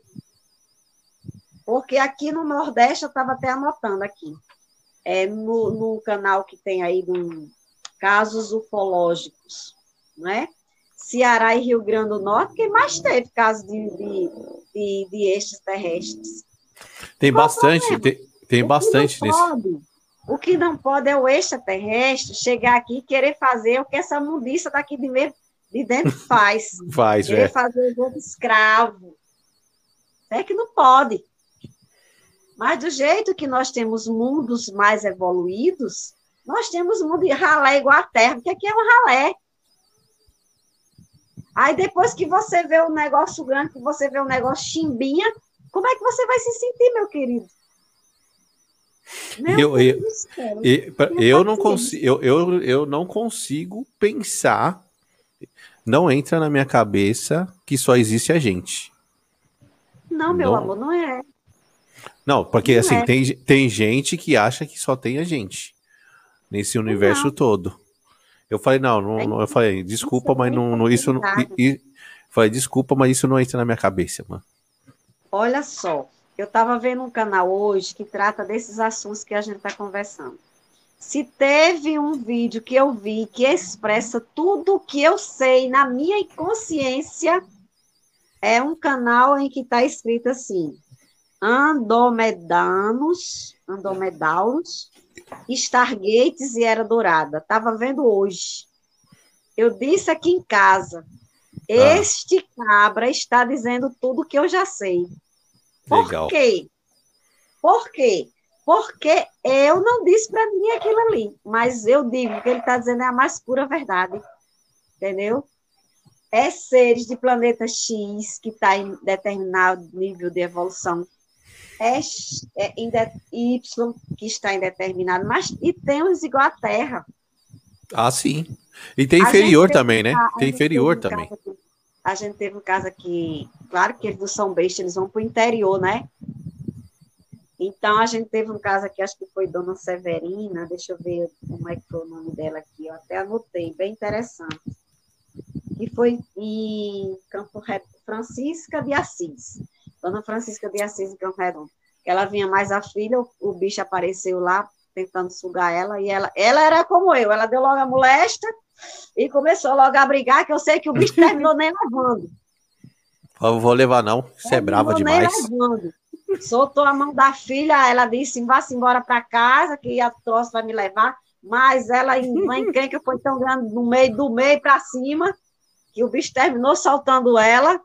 B: Porque aqui no Nordeste, eu estava até anotando aqui, é, no, no canal que tem aí um, casos ufológicos, não é? Ceará e Rio Grande do Norte, quem mais teve casos de, de, de, de extraterrestres?
A: Tem bastante, tem, tem bastante
B: nisso. O que não pode é o extraterrestre chegar aqui e querer fazer o que essa mundiça daqui de mesmo de dentro faz.
A: Faz,
B: Querer é. fazer o outro escravo. É que não pode. Mas do jeito que nós temos mundos mais evoluídos, nós temos mundo de ralé igual a Terra, porque aqui é um ralé. Aí depois que você vê um negócio grande, que você vê um negócio chimbinha, como é que você vai se sentir, meu querido?
A: eu, eu, eu, eu, não consigo, eu, eu, eu não consigo pensar não entra na minha cabeça que só existe a gente.
B: Não, meu não... amor, não é.
A: Não, porque não assim, é. tem, tem gente que acha que só tem a gente nesse universo não. todo. Eu falei, não, não, não eu falei, desculpa, mas não, não isso não. E, falei, desculpa, mas isso não entra na minha cabeça, mano.
B: Olha só, eu estava vendo um canal hoje que trata desses assuntos que a gente está conversando. Se teve um vídeo que eu vi que expressa tudo o que eu sei na minha consciência, é um canal em que está escrito assim: Andomedanos, Andomedauros, Stargates e Era Dourada. Estava vendo hoje. Eu disse aqui em casa. Este cabra está dizendo tudo que eu já sei. Por Legal. quê? Por quê? Porque eu não disse para ninguém aquilo ali, mas eu digo que ele está dizendo é a mais pura verdade, entendeu? É seres de planeta X que está em determinado nível de evolução, é, é Y que está em determinado, mas e tem os igual à Terra.
A: Ah, sim. E tem inferior também, né? Tem inferior também.
B: A gente teve um caso aqui, claro que eles do São Besta, eles vão para o interior, né? Então, a gente teve um caso aqui, acho que foi Dona Severina, deixa eu ver como é que foi o nome dela aqui, eu até anotei, bem interessante. Que foi em Campo Reto, Francisca de Assis. Dona Francisca de Assis de Campo Redondo. Ela vinha mais a filha, o, o bicho apareceu lá tentando sugar ela, e ela, ela era como eu, ela deu logo a molesta e começou logo a brigar, que eu sei que o bicho terminou nem levando.
A: Eu vou levar não, você é brava demais.
B: Soltou a mão da filha, ela disse, vá-se embora para casa, que a troça vai me levar, mas ela, uma encrenca foi tão grande do meio, do meio para cima, que o bicho terminou soltando ela,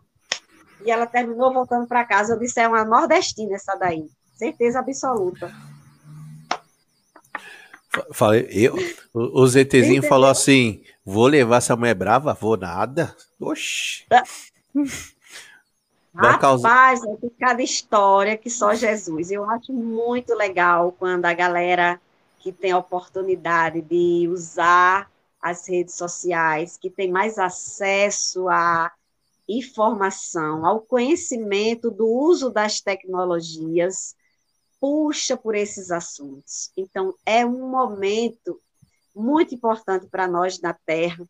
B: e ela terminou voltando para casa. Eu disse, é uma nordestina essa daí, certeza absoluta.
A: Falei, eu, o ZTzinho falou assim: vou levar essa mulher brava? Vou nada. Oxi.
B: Vai Rapaz, tem cada história que só Jesus. Eu acho muito legal quando a galera que tem a oportunidade de usar as redes sociais, que tem mais acesso à informação, ao conhecimento do uso das tecnologias, puxa por esses assuntos. Então, é um momento muito importante para nós na Terra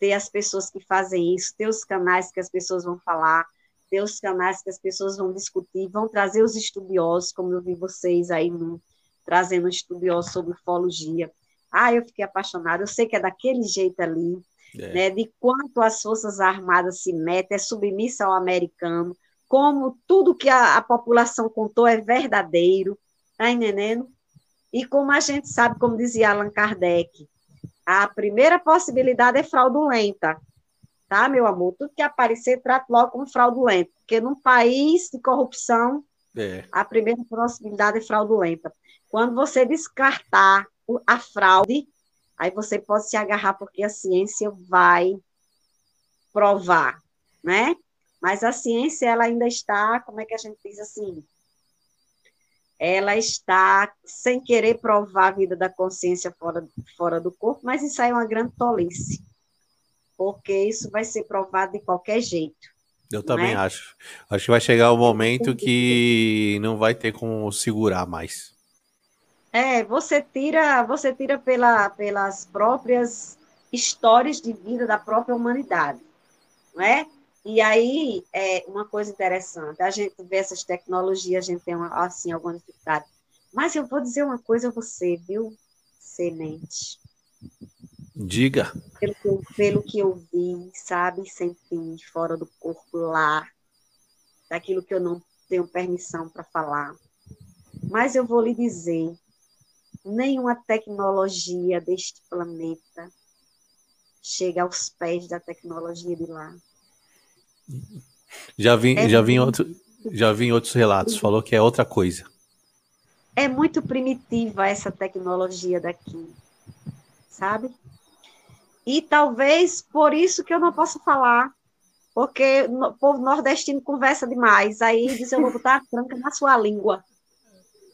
B: ter as pessoas que fazem isso, ter os canais que as pessoas vão falar, ter os canais que as pessoas vão discutir, vão trazer os estudiosos, como eu vi vocês aí no, trazendo estudiosos sobre ufologia. Ah, eu fiquei apaixonada, eu sei que é daquele jeito ali, é. né, de quanto as Forças Armadas se metem, é submissa ao americano, como tudo que a, a população contou é verdadeiro, tá entendendo? E como a gente sabe, como dizia Allan Kardec, a primeira possibilidade é fraudulenta, tá, meu amor? Tudo que aparecer, trata logo como fraudulento, porque num país de corrupção, é. a primeira possibilidade é fraudulenta. Quando você descartar a fraude, aí você pode se agarrar, porque a ciência vai provar, né? Mas a ciência, ela ainda está, como é que a gente diz assim? Ela está sem querer provar a vida da consciência fora, fora do corpo, mas isso aí é uma grande tolice, porque isso vai ser provado de qualquer jeito.
A: Eu também é? acho. Acho que vai chegar o um momento que não vai ter como segurar mais.
B: É, você tira, você tira pela, pelas próprias histórias de vida da própria humanidade, não é? E aí, é uma coisa interessante, a gente vê essas tecnologias, a gente tem, uma, assim, alguma dificuldade. Mas eu vou dizer uma coisa a você, viu, Semente?
A: Diga.
B: Pelo que, eu, pelo que eu vi, sabe, senti fora do corpo lá, daquilo que eu não tenho permissão para falar. Mas eu vou lhe dizer, nenhuma tecnologia deste planeta chega aos pés da tecnologia de lá.
A: Já vi, é já vi, outro, já vi em outros relatos, falou que é outra coisa.
B: É muito primitiva essa tecnologia daqui, sabe? E talvez por isso que eu não posso falar, porque o povo nordestino conversa demais, aí diz eu vou botar a tranca na sua língua.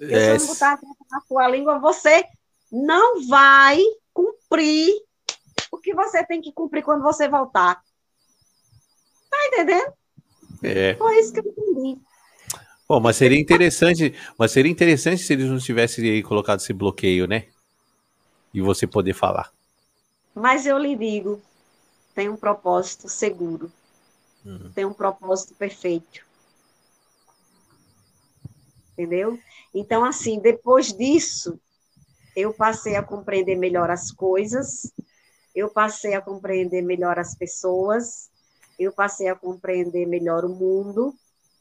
B: É. Se eu botar a tranca na sua língua, você não vai cumprir o que você tem que cumprir quando você voltar. Tá entendendo?
A: É.
B: Foi isso que eu entendi.
A: Bom, mas seria interessante, mas seria interessante se eles não tivessem colocado esse bloqueio, né? E você poder falar.
B: Mas eu lhe digo, tem um propósito seguro. Uhum. Tem um propósito perfeito. Entendeu? Então, assim, depois disso, eu passei a compreender melhor as coisas, eu passei a compreender melhor as pessoas, eu passei a compreender melhor o mundo,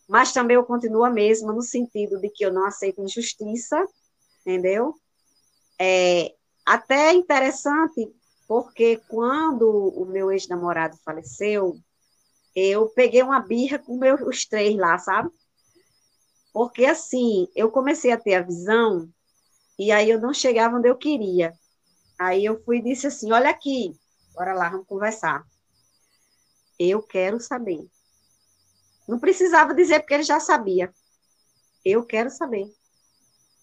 B: mas também eu continuo a mesma no sentido de que eu não aceito injustiça, entendeu? É até interessante, porque quando o meu ex-namorado faleceu, eu peguei uma birra com meus, os três lá, sabe? Porque assim, eu comecei a ter a visão e aí eu não chegava onde eu queria. Aí eu fui e disse assim: Olha aqui, bora lá, vamos conversar. Eu quero saber. Não precisava dizer, porque ele já sabia. Eu quero saber o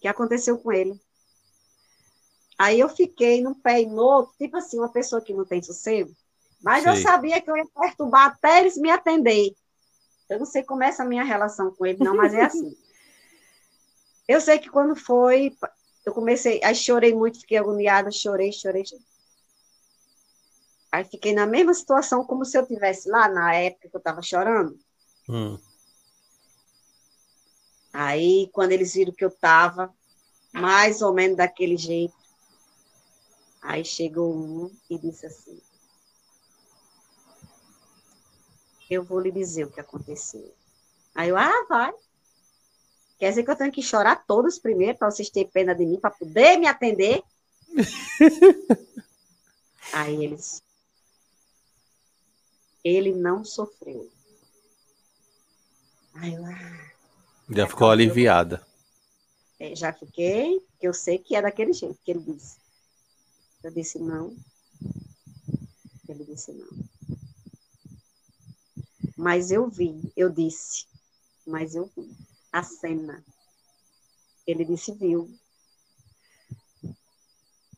B: que aconteceu com ele. Aí eu fiquei num pé e no outro, tipo assim, uma pessoa que não tem sossego. Mas eu sabia que eu ia perturbar até eles me atender. Eu não sei como é essa minha relação com ele, não, mas é assim. Eu sei que quando foi, eu comecei, aí chorei muito, fiquei agoniada, chorei, chorei, chorei. Aí fiquei na mesma situação como se eu tivesse lá na época que eu estava chorando. Hum. Aí, quando eles viram que eu estava mais ou menos daquele jeito, aí chegou um e disse assim: Eu vou lhe dizer o que aconteceu. Aí eu, ah, vai. Quer dizer que eu tenho que chorar todos primeiro para vocês terem pena de mim, para poder me atender? Aí eles. Ele não sofreu. Aí eu, ah,
A: Já ficou aliviada.
B: é, já fiquei, que eu sei que é daquele jeito que ele disse. Eu disse não. Ele disse não. Mas eu vi, eu disse, mas eu vi a cena. Ele disse viu.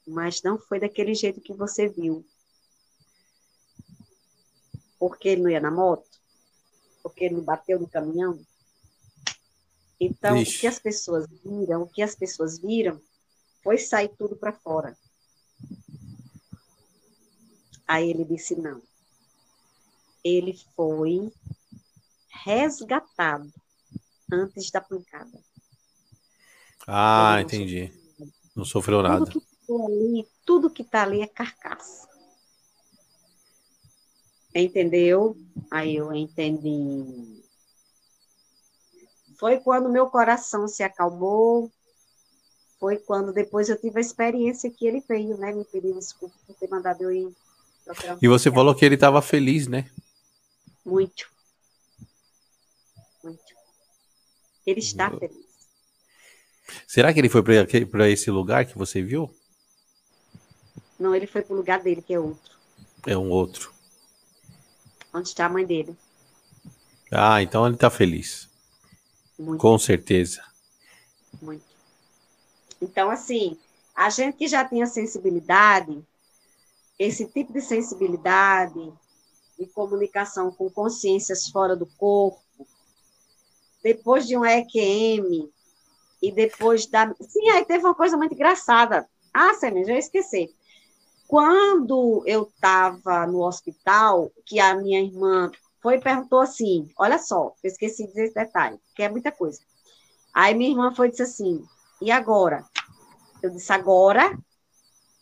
B: Mas não foi daquele jeito que você viu. Porque ele não ia na moto? Porque ele não bateu no caminhão? Então,
A: Vixe.
B: o que as pessoas viram, o que as pessoas viram, foi sair tudo para fora. Aí ele disse não. Ele foi resgatado antes da pancada.
A: Ah,
B: não
A: entendi. Não sofreu nada.
B: Tudo que ficou ali, tudo que está ali é carcaça. Entendeu? Aí eu entendi. Foi quando meu coração se acalmou. Foi quando depois eu tive a experiência que ele veio, né? Me pedir desculpa por ter mandado eu ir.
A: E você falou que ele estava feliz, né?
B: Muito. Muito. Ele está feliz.
A: Será que ele foi para esse lugar que você viu?
B: Não, ele foi para o lugar dele, que é outro.
A: É um outro.
B: Onde está a mãe dele.
A: Ah, então ele tá feliz.
B: Muito.
A: Com certeza.
B: Muito. Então, assim, a gente que já tinha sensibilidade, esse tipo de sensibilidade de comunicação com consciências fora do corpo, depois de um EQM e depois da. Sim, aí teve uma coisa muito engraçada. Ah, Sêmen, já esqueci. Quando eu estava no hospital, que a minha irmã foi e perguntou assim: olha só, eu esqueci de dizer esse detalhe, que é muita coisa. Aí minha irmã foi e disse assim: e agora? Eu disse: agora.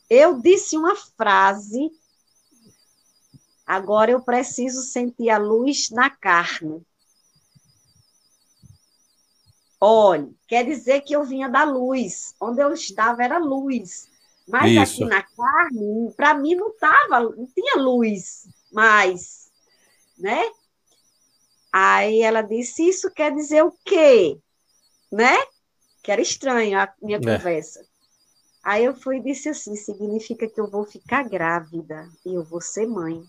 B: Eu disse uma frase. Agora eu preciso sentir a luz na carne. Olha, quer dizer que eu vinha da luz. Onde eu estava era luz. Mas
A: Isso.
B: aqui na carne, para mim não tava, não tinha luz mais, né? Aí ela disse: Isso quer dizer o quê? Né? Que era estranho a minha
A: É.
B: conversa. Aí eu fui e disse assim: significa que eu vou ficar grávida e eu vou ser mãe.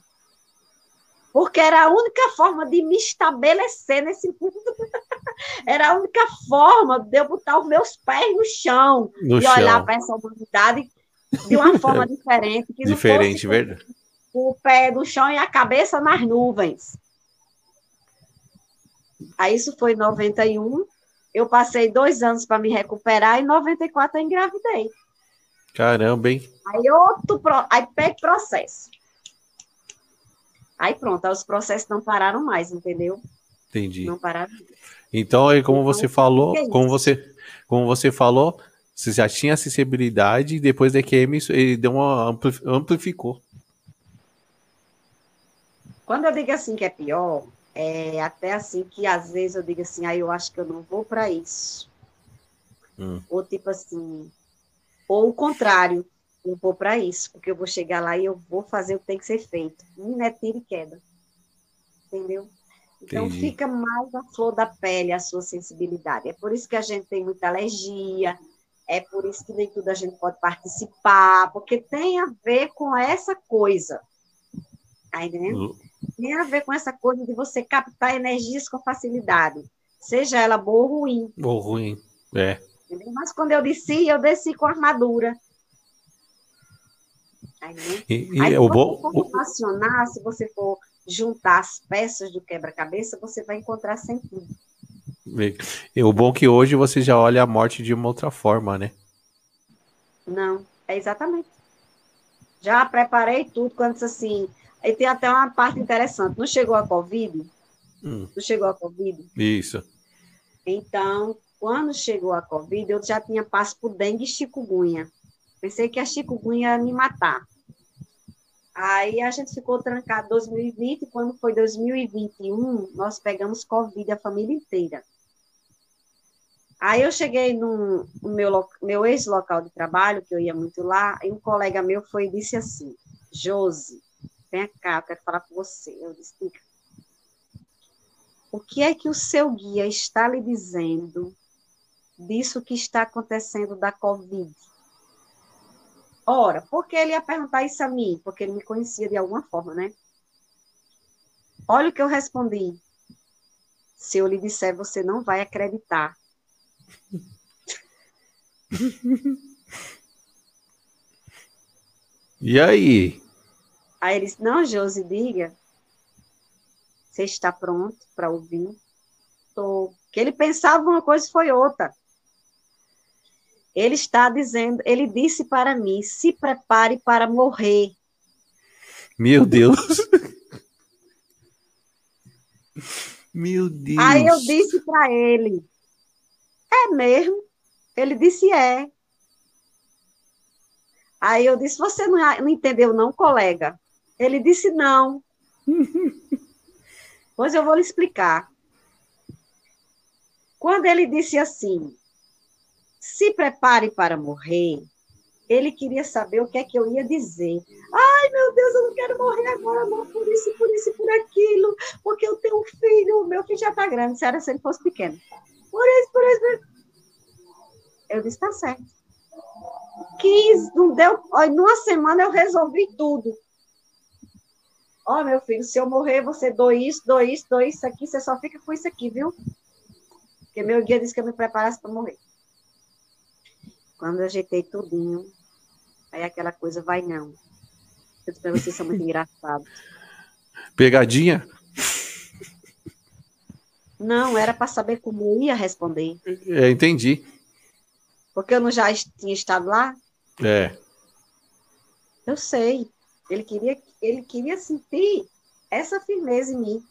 B: Porque era a única forma de me estabelecer nesse mundo. era a única forma de eu botar os meus pés no chão
A: No
B: e olhar
A: chão.
B: para essa humanidade de uma forma diferente. Que não
A: Diferente,
B: com-
A: verdade.
B: o pé no chão e a cabeça nas nuvens. Aí isso foi em 91. Eu passei dois anos para me recuperar e em 94 eu engravidei.
A: Caramba, hein?
B: Aí outro pro... aí pega processo. Aí pronto, aí os processos não pararam mais, entendeu?
A: Entendi.
B: Não pararam.
A: Então, aí como
B: Então,
A: você falou,
B: é
A: como você, como você falou, você já tinha acessibilidade e depois da EQM ele deu uma ampli- amplificou.
B: Quando eu digo assim que é pior, é até assim que às vezes eu digo assim, aí eu acho que eu não vou para isso.
A: Hum.
B: Ou tipo assim, ou o contrário, eu vou para isso, porque eu vou chegar lá e eu vou fazer o que tem que ser feito. Não é tiro e queda. Entendeu? Então
A: Entendi.
B: fica mais a flor da pele a sua sensibilidade. É por isso que a gente tem muita alergia, é por isso que nem tudo a gente pode participar, porque tem a ver com essa coisa. Tá entendendo? tem a ver com essa coisa de você captar energias com facilidade, seja ela boa ou ruim.
A: Ou ruim. É.
B: Entendeu? Mas quando eu desci, eu desci com armadura. Aí, né?
A: E, e
B: Aí, se
A: o
B: você
A: bom.
B: for relacionar, se você for juntar as peças do quebra-cabeça, você vai encontrar sentido.
A: E o bom é que hoje você já olha a morte de uma outra forma, né?
B: Não, é exatamente. Já preparei tudo quando assim. Aí tem até uma parte interessante. Não chegou a Covid?
A: Hum,
B: Não chegou a Covid?
A: isso.
B: Então, Quando chegou a Covid, eu já tinha passo por dengue e chikungunya. Pensei que a chikungunya ia me matar. Aí a gente ficou trancado em 2020, quando foi 2021, nós pegamos Covid a família inteira. Aí eu cheguei no, meu, meu ex-local de trabalho, que eu ia muito lá, e um colega meu foi e disse assim, Josi, vem cá, eu quero falar com você. Eu disse, o que é que o seu guia está lhe dizendo disso que está acontecendo da Covid? Ora, por que ele ia perguntar isso a mim? Porque ele me conhecia de alguma forma, né? Olha o que eu respondi. Se eu lhe disser, você não vai acreditar.
A: E aí?
B: Aí ele disse: Não, Josi, diga. Você está pronto para ouvir? Tô. Que ele pensava uma coisa e foi outra. Ele está dizendo, ele disse para mim: se prepare para morrer.
A: Meu Deus. Meu Deus.
B: Aí eu disse para ele: é mesmo? Ele disse: é. Aí eu disse: você não, não entendeu, não, colega? Ele disse: não. pois eu vou lhe explicar. Quando ele disse assim, se prepare para morrer, ele queria saber o que é que eu ia dizer. Ai, meu Deus, eu não quero morrer agora, não, por isso, por isso, por aquilo, porque eu tenho um filho, meu filho já está grande, se era se ele fosse pequeno. Por isso, por isso, por isso. Eu disse, tá certo. Quis, não deu. Olha, numa semana eu resolvi tudo. Ó, oh, meu filho, se eu morrer, você doe isso, doe isso, doe isso aqui, você só fica com isso aqui, viu? Porque meu guia disse que eu me preparasse para morrer. Quando eu ajeitei tudinho, aí aquela coisa vai não. Eu disse pra vocês são muito engraçados.
A: Pegadinha?
B: Não, era para saber como eu ia responder.
A: É, entendi.
B: Porque eu não já tinha estado lá?
A: É.
B: Eu sei. Ele queria, ele queria sentir essa firmeza em mim.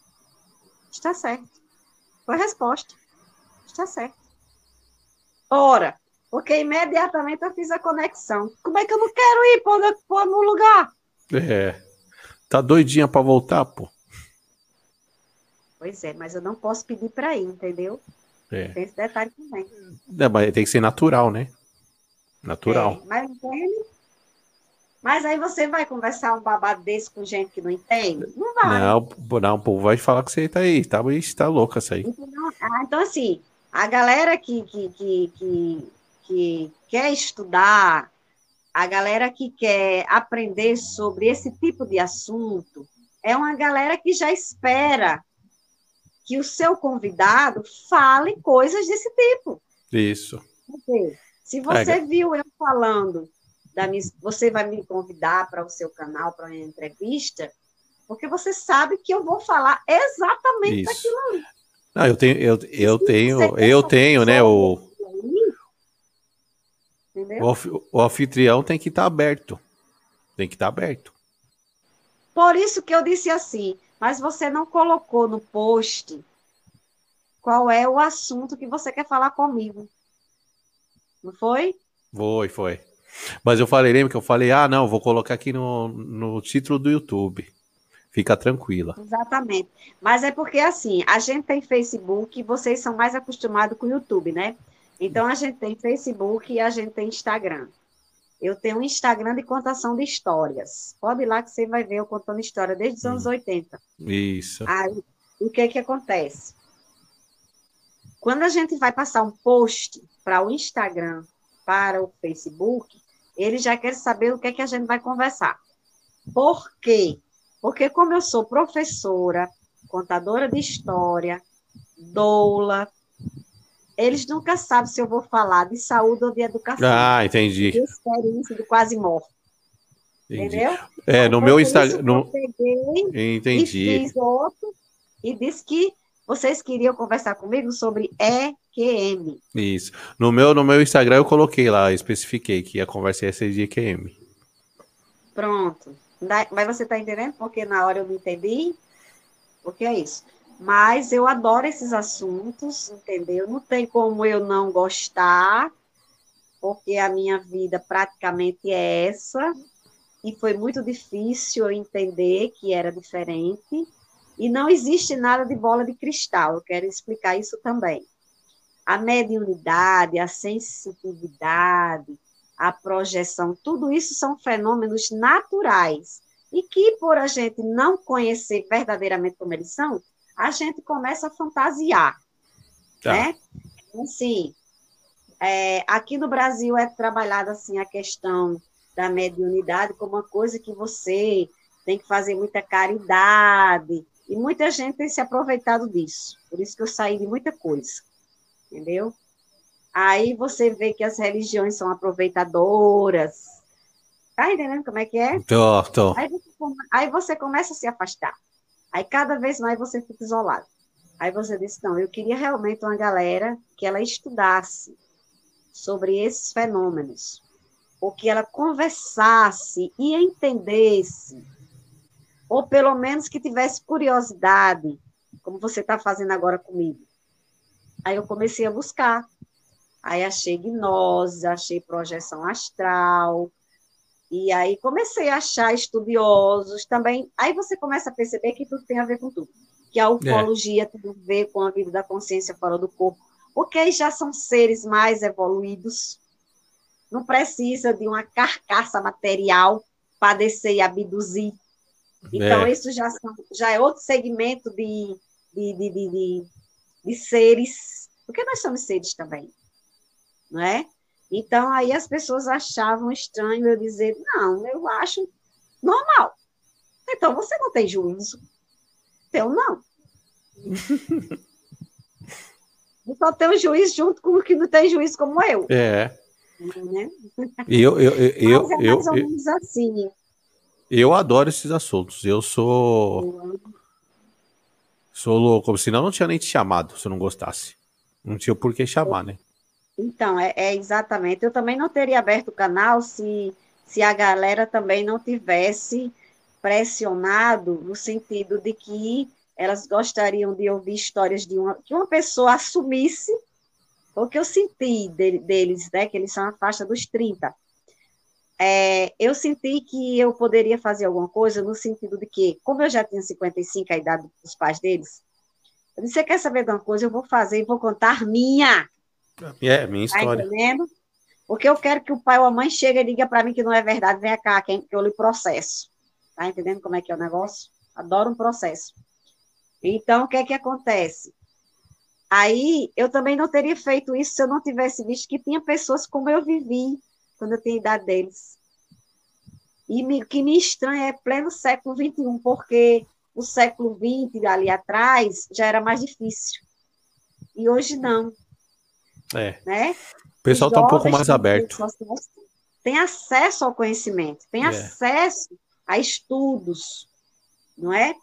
B: Está certo. Foi a resposta. Está certo. Ora, porque imediatamente eu fiz a conexão. Como é que eu não quero ir pôr no lugar?
A: É. Tá doidinha para voltar, pô.
B: Pois é, mas eu não posso pedir para ir, entendeu?
A: É.
B: Tem esse detalhe também.
A: É, tem que ser natural, né? Natural.
B: É, mas? Mas aí você vai conversar um babado desse com gente que não entende? Não vai.
A: Não, não o povo vai falar que você tá aí, tá, tá louca isso aí.
B: Então, ah, então assim, a galera que, que, que, que, que quer estudar, a galera que quer aprender sobre esse tipo de assunto, é uma galera que já espera que o seu convidado fale coisas desse tipo.
A: Isso.
B: Se você é. viu eu falando, da minha, você vai me convidar para o seu canal para uma entrevista, porque você sabe que eu vou falar exatamente Isso. daquilo ali.
A: Não, eu tenho, eu, eu tenho, eu tenho, né, o, o, o anfitrião tem que estar tá aberto, tem que estar tá aberto.
B: Por isso que eu disse assim, mas você não colocou no post qual é o assunto que você quer falar comigo. Não foi?
A: Foi, foi. Mas eu falei, lembra que eu falei, ah, não, vou colocar aqui no, no título do YouTube. Fica tranquila.
B: Exatamente. Mas é porque, assim, a gente tem Facebook e vocês são mais acostumados com o YouTube, né? Então, a gente tem Facebook e a gente tem Instagram. Eu tenho um Instagram de contação de histórias. Pode ir lá que você vai ver eu contando história desde os anos 80.
A: Isso.
B: Aí, o que que acontece? Quando a gente vai passar um post para o Instagram, para o Facebook, ele já quer saber o que é que a gente vai conversar. Por quê? Porque como eu sou professora, contadora de história, doula, eles nunca sabem se eu vou falar de saúde ou de educação.
A: Ah, entendi.
B: De experiência de quase morte. Entendeu?
A: É, no então, meu Instagram. No...
B: entendi. E fiz outro e disse que vocês queriam conversar comigo sobre EQM.
A: Isso. No meu, no meu Instagram eu coloquei lá, especifiquei que a conversa ia ser de EQM.
B: Pronto. Mas você está entendendo? Porque na hora eu não entendi. Porque é isso. Mas eu adoro esses assuntos, entendeu? Não tem como eu não gostar, porque a minha vida praticamente é essa, e foi muito difícil eu entender que era diferente, e não existe nada de bola de cristal, eu quero explicar isso também. A mediunidade, a sensitividade, a projeção, tudo isso são fenômenos naturais, e que por a gente não conhecer verdadeiramente como eles são, a gente começa a fantasiar, tá. né? Assim, é, aqui no Brasil é trabalhada assim a questão da mediunidade como uma coisa que você tem que fazer muita caridade, e muita gente tem se aproveitado disso. Por isso que eu saí de muita coisa, entendeu? Aí você vê que as religiões são aproveitadoras. Tá entendendo como é que é?
A: Tô, tô.
B: Aí você, aí você começa a se afastar. Aí cada vez mais você fica isolado. Aí você diz, não, eu queria realmente uma galera que ela estudasse sobre esses fenômenos, ou que ela conversasse e entendesse, ou pelo menos que tivesse curiosidade, como você está fazendo agora comigo. Aí eu comecei a buscar. Aí achei gnose, achei projeção astral, e aí comecei a achar estudiosos também. Aí você começa a perceber que tudo tem a ver com tudo. Que a ufologia é. tem a ver com a vida da consciência fora do corpo. Porque já são seres mais evoluídos. Não precisa de uma carcaça material para descer e abduzir. Então, é. isso já, são, já é outro segmento de, de, de, de, de seres. Porque nós somos seres também. Não é? Então, aí as pessoas achavam estranho eu dizer, não, eu acho normal. Então, você não tem juízo. Eu não. eu só tenho juízo junto com o que não tem juízo como eu.
A: É. Né? Eu, eu, eu, eu, é mais ou menos assim. Eu adoro esses assuntos. Eu sou. Sou louco. Senão não tinha nem te chamado se eu não gostasse. Não tinha por que chamar, né?
B: Então, é, é, exatamente. Eu também não teria aberto o canal se, se a galera também não tivesse pressionado no sentido de que elas gostariam de ouvir histórias de uma que uma pessoa assumisse o que eu senti de, deles, né, que eles são a faixa dos 30. É, eu senti que eu poderia fazer alguma coisa no sentido de que, como eu já tinha 55, a idade dos pais deles, eu disse, você quer saber de uma coisa? Eu vou fazer e vou contar minha.
A: É, minha tá história. Tá entendendo?
B: Porque eu quero que o pai ou a mãe chegue e diga para mim que não é verdade, vem cá, que eu lhe processo. Tá entendendo como é que é o negócio? Adoro um processo. Então, o que é que acontece? Aí, eu também não teria feito isso se eu não tivesse visto que tinha pessoas como eu vivi quando eu tinha a idade deles. E o que me estranha é pleno século XXI, porque o século XX, ali atrás, já era mais difícil. E hoje não.
A: É. Né? O pessoal está um pouco mais aberto.
B: Tem acesso ao conhecimento, tem é. acesso a estudos, não é?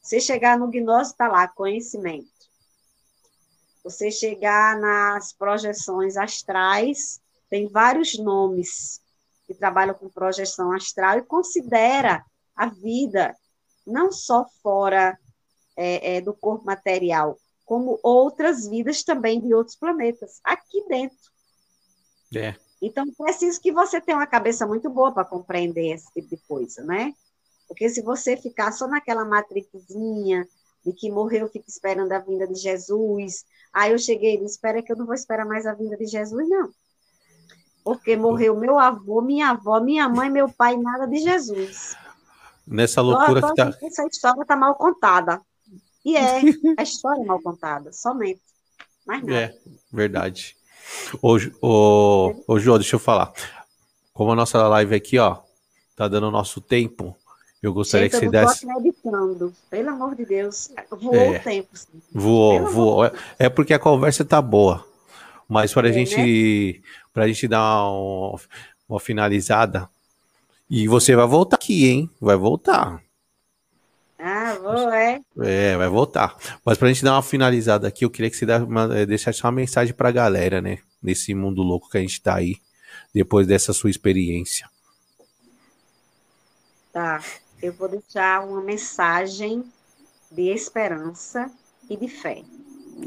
B: Você chegar no gnose, está lá, conhecimento. Você chegar nas projeções astrais, tem vários nomes que trabalham com projeção astral e considera a vida não só fora é, é, do corpo material, como outras vidas também de outros planetas, aqui dentro.
A: É.
B: Então, preciso que você tenha uma cabeça muito boa para compreender esse tipo de coisa, né? Porque se você ficar só naquela matrixinha de que morreu, fica esperando a vinda de Jesus, aí eu cheguei e espera que eu não vou esperar mais a vinda de Jesus, não. Porque morreu meu avô, minha avó, minha mãe, meu pai, nada de Jesus.
A: Nessa loucura
B: então,
A: que tá...
B: Essa história está mal contada. E é, a história é mal contada, somente. Mais nada. É,
A: verdade. Hoje, o, o Jô, deixa eu falar. Como a nossa live aqui, ó, tá dando o nosso tempo, eu gostaria Gente, que você desse.
B: Meditando. Pelo amor de Deus, voou é, o tempo. Sim.
A: Voou, Pelo voou. É, é porque a conversa tá boa. Mas para a é, gente, né? pra gente dar uma, uma finalizada, e você vai voltar aqui, hein? Vai voltar.
B: Ah, vou, é.
A: É, vai voltar. Mas pra gente dar uma finalizada aqui, eu queria que você eh, deixasse uma mensagem pra galera, né? Nesse mundo louco que a gente tá aí, depois dessa sua experiência.
B: Tá. Eu vou deixar uma mensagem de esperança e de fé.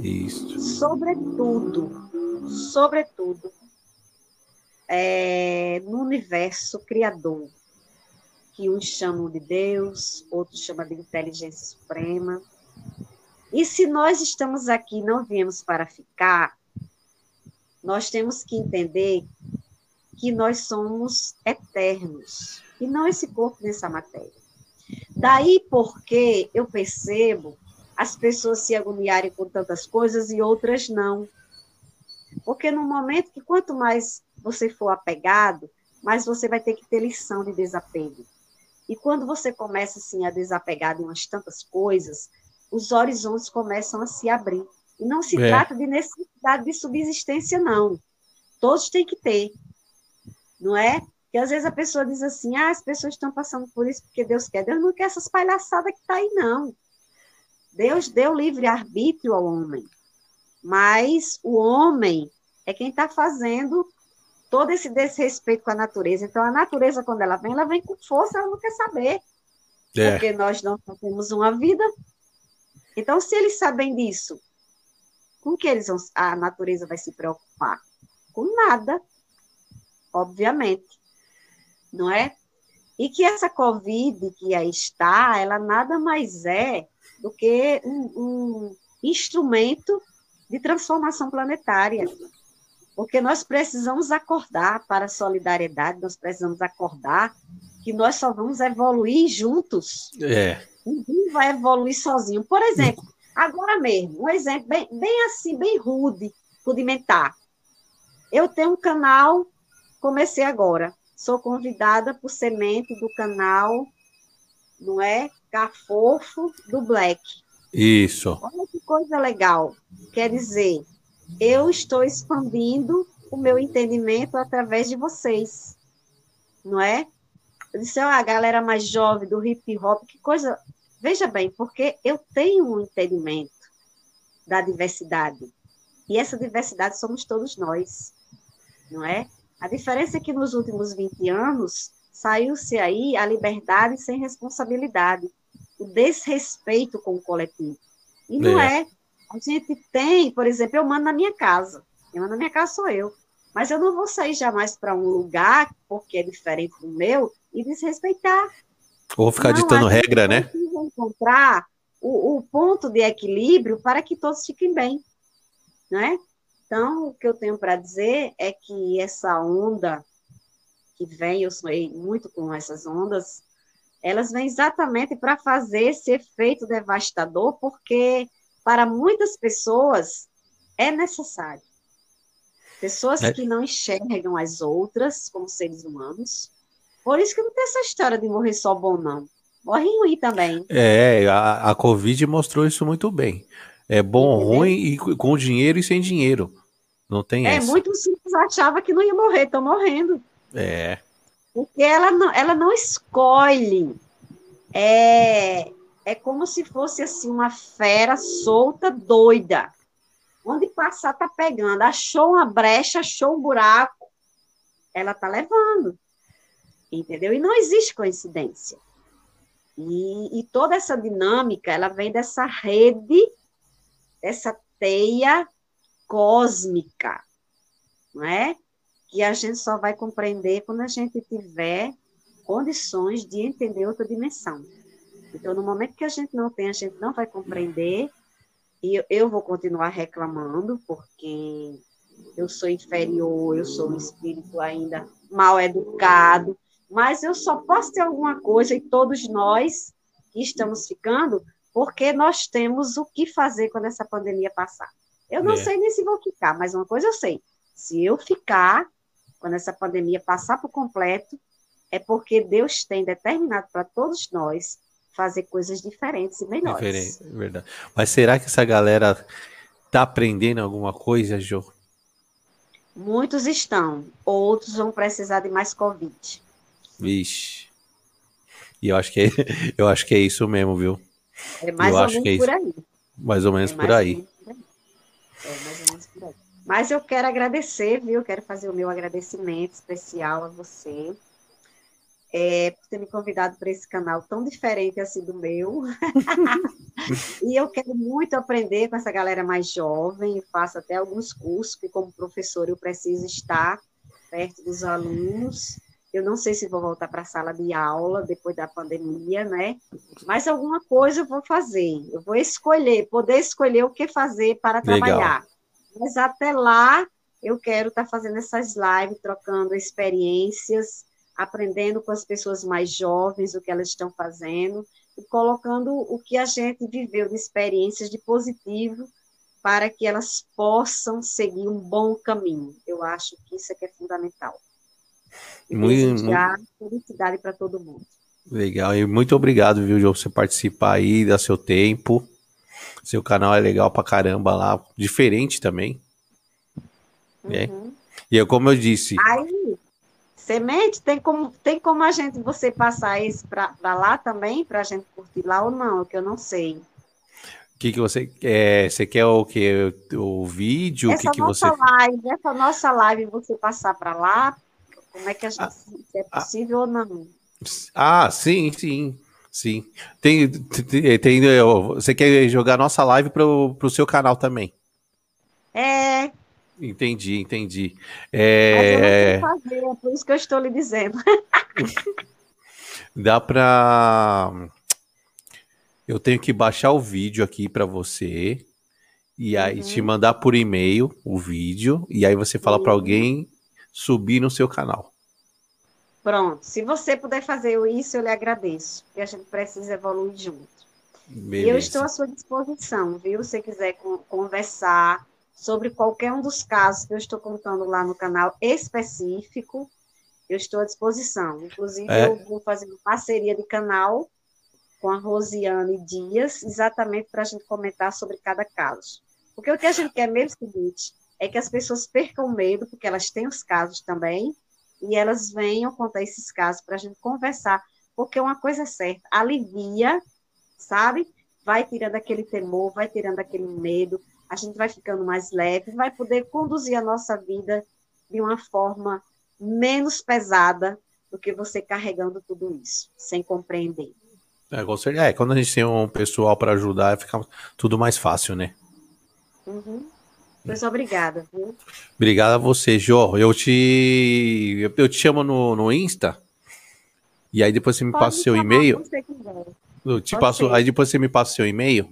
A: Isso.
B: Sobretudo, sobretudo, é, no universo criador, que uns chamam de Deus, outros chamam de inteligência suprema. E se nós estamos aqui não viemos para ficar, nós temos que entender que nós somos eternos, e não esse corpo nessa matéria. Daí porque eu percebo as pessoas se agoniarem com tantas coisas e outras não. Porque no momento que quanto mais você for apegado, mais você vai ter que ter lição de desapego. E quando você começa assim a desapegar de umas tantas coisas, os horizontes começam a se abrir. E não se é. trata de necessidade de subsistência, não. Todos têm que ter. Não é? Que às vezes a pessoa diz assim: ah, as pessoas estão passando por isso porque Deus quer. Deus não quer essas palhaçadas que está aí, não. Deus deu livre-arbítrio ao homem. Mas o homem é quem está fazendo todo esse desrespeito com a natureza. Então, a natureza, quando ela vem, ela vem com força, ela não quer saber. É. Porque nós não temos uma vida. Então, se eles sabem disso, com que eles vão, a natureza vai se preocupar? Com nada, obviamente. Não é? E que essa Covid que aí está, ela nada mais é do que um, um instrumento de transformação planetária. Porque nós precisamos acordar para a solidariedade, nós precisamos acordar que nós só vamos evoluir juntos.
A: É.
B: Ninguém vai evoluir sozinho. Por exemplo, agora mesmo, um exemplo bem, bem assim, bem rude, rudimentar. Eu tenho um canal, comecei agora. Sou convidada por semente do canal, não é? Cafofo do Black.
A: Isso.
B: Olha que coisa legal. Quer dizer, eu estou expandindo o meu entendimento através de vocês, não é? Eu disse, ah, a galera mais jovem do hip hop, que coisa. Veja bem, porque eu tenho um entendimento da diversidade. E essa diversidade somos todos nós, não é? A diferença é que nos últimos 20 anos saiu-se aí a liberdade sem responsabilidade, o desrespeito com o coletivo. E não é. é. A gente tem, por exemplo, eu mando na minha casa. Quem manda na minha casa sou eu. Mas eu não vou sair jamais para um lugar, porque é diferente do meu, e desrespeitar.
A: Ou ficar não, ditando regra, né?
B: encontrar o, o, ponto de equilíbrio para que todos fiquem bem. Né? Então, o que eu tenho para dizer é que essa onda que vem, eu sonhei muito com essas ondas, elas vêm exatamente para fazer esse efeito devastador, porque para muitas pessoas é necessário. Pessoas é. que não enxergam as outras como seres humanos. Por isso que não tem essa história de morrer só bom, não. Morre ruim também.
A: É, a, a Covid mostrou isso muito bem. É bom, Entendeu? ruim e com dinheiro e sem dinheiro. Não tem
B: é,
A: essa.
B: É, muitos achavam que não ia morrer, estão morrendo.
A: É.
B: Porque ela não, ela não escolhe é, é como se fosse assim uma fera solta, doida. Onde passar tá pegando. Achou uma brecha, achou um buraco, ela tá levando. Entendeu? E não existe coincidência. E, e toda essa dinâmica, ela vem dessa rede, dessa teia cósmica, não é? Que a gente só vai compreender quando a gente tiver condições de entender outra dimensão. Então, no momento que a gente não tem, a gente não vai compreender, e eu vou continuar reclamando, porque eu sou inferior, eu sou um espírito ainda mal educado, mas eu só posso ter alguma coisa, e todos nós que estamos ficando, porque nós temos o que fazer quando essa pandemia passar. Eu não é. sei nem se vou ficar, mas uma coisa eu sei: se eu ficar, quando essa pandemia passar por completo, é porque Deus tem determinado para todos nós fazer coisas diferentes e melhores. Diferente,
A: verdade. Mas será que essa galera tá aprendendo alguma coisa, Jô?
B: Muitos estão, outros vão precisar de mais Covid.
A: Vixe. E eu acho que é, eu acho que é isso mesmo, viu?
B: É mais eu ou menos é por aí.
A: Mais ou menos é por aí.
B: É mais ou menos por aí. Mas eu quero agradecer, viu? Quero fazer o meu agradecimento especial a você é, por ter me convidado para esse canal tão diferente assim do meu. e eu quero muito aprender com essa galera mais jovem, faço até alguns cursos, que como professor eu preciso estar perto dos alunos. Eu não sei se vou voltar para a sala de aula depois da pandemia, né? Mas alguma coisa eu vou fazer. Eu vou escolher, poder escolher o que fazer para trabalhar. Legal. Mas até lá, eu quero estar fazendo essas lives, trocando experiências, aprendendo com as pessoas mais jovens o que elas estão fazendo e colocando o que a gente viveu de experiências de positivo para que elas possam seguir um bom caminho. Eu acho que isso é que é fundamental. E muito, muito... felicidade para todo mundo.
A: Legal, e muito obrigado, viu, João, por você participar aí, dar seu tempo. Seu canal é legal pra caramba lá, diferente também. Né? Uhum. E é como eu disse.
B: Aí, semente, tem como, tem como a gente, você passar isso para lá também, para a gente curtir lá ou não, que eu não sei.
A: O que, que você quer? Você quer o que? O vídeo?
B: Essa
A: que, que
B: nossa você... live, essa nossa live, você passar para lá, como é que a gente, ah, se é ah. possível ah, ou não?
A: Ah, sim, sim. Sim. Tem, tem, tem, você quer jogar nossa live para o seu canal também?
B: É,
A: Entendi, entendi. É...
B: Mas eu não fazer, é por isso que eu estou lhe dizendo.
A: Dá para eu tenho que baixar o vídeo aqui para você e aí uhum. te mandar por e-mail o vídeo e aí você fala para alguém subir no seu canal.
B: Pronto. Se você puder fazer isso, eu lhe agradeço. Porque a gente precisa evoluir junto. Beleza. E eu estou à sua disposição, viu? Se quiser conversar, sobre qualquer um dos casos que eu estou contando lá no canal específico, eu estou à disposição. Inclusive, é. eu vou fazer uma parceria de canal com a Rosiane Dias, exatamente para a gente comentar sobre cada caso. Porque o que a gente quer mesmo é o seguinte, é que as pessoas percam medo, porque elas têm os casos também, e elas venham contar esses casos para a gente conversar, porque uma coisa é certa, alivia, sabe? Vai tirando aquele temor, vai tirando aquele medo, a gente vai ficando mais leve, vai poder conduzir a nossa vida de uma forma menos pesada do que você carregando tudo isso, sem compreender.
A: É, com certeza. É, quando a gente tem um pessoal para ajudar, fica tudo mais fácil, né?
B: Uhum. Pois obrigada. Viu?
A: Obrigado a você, Jô. Eu te, eu te chamo no, no Insta. E aí depois você me Pode passa o seu e-mail. Eu te passo, aí depois você me passa o seu e-mail.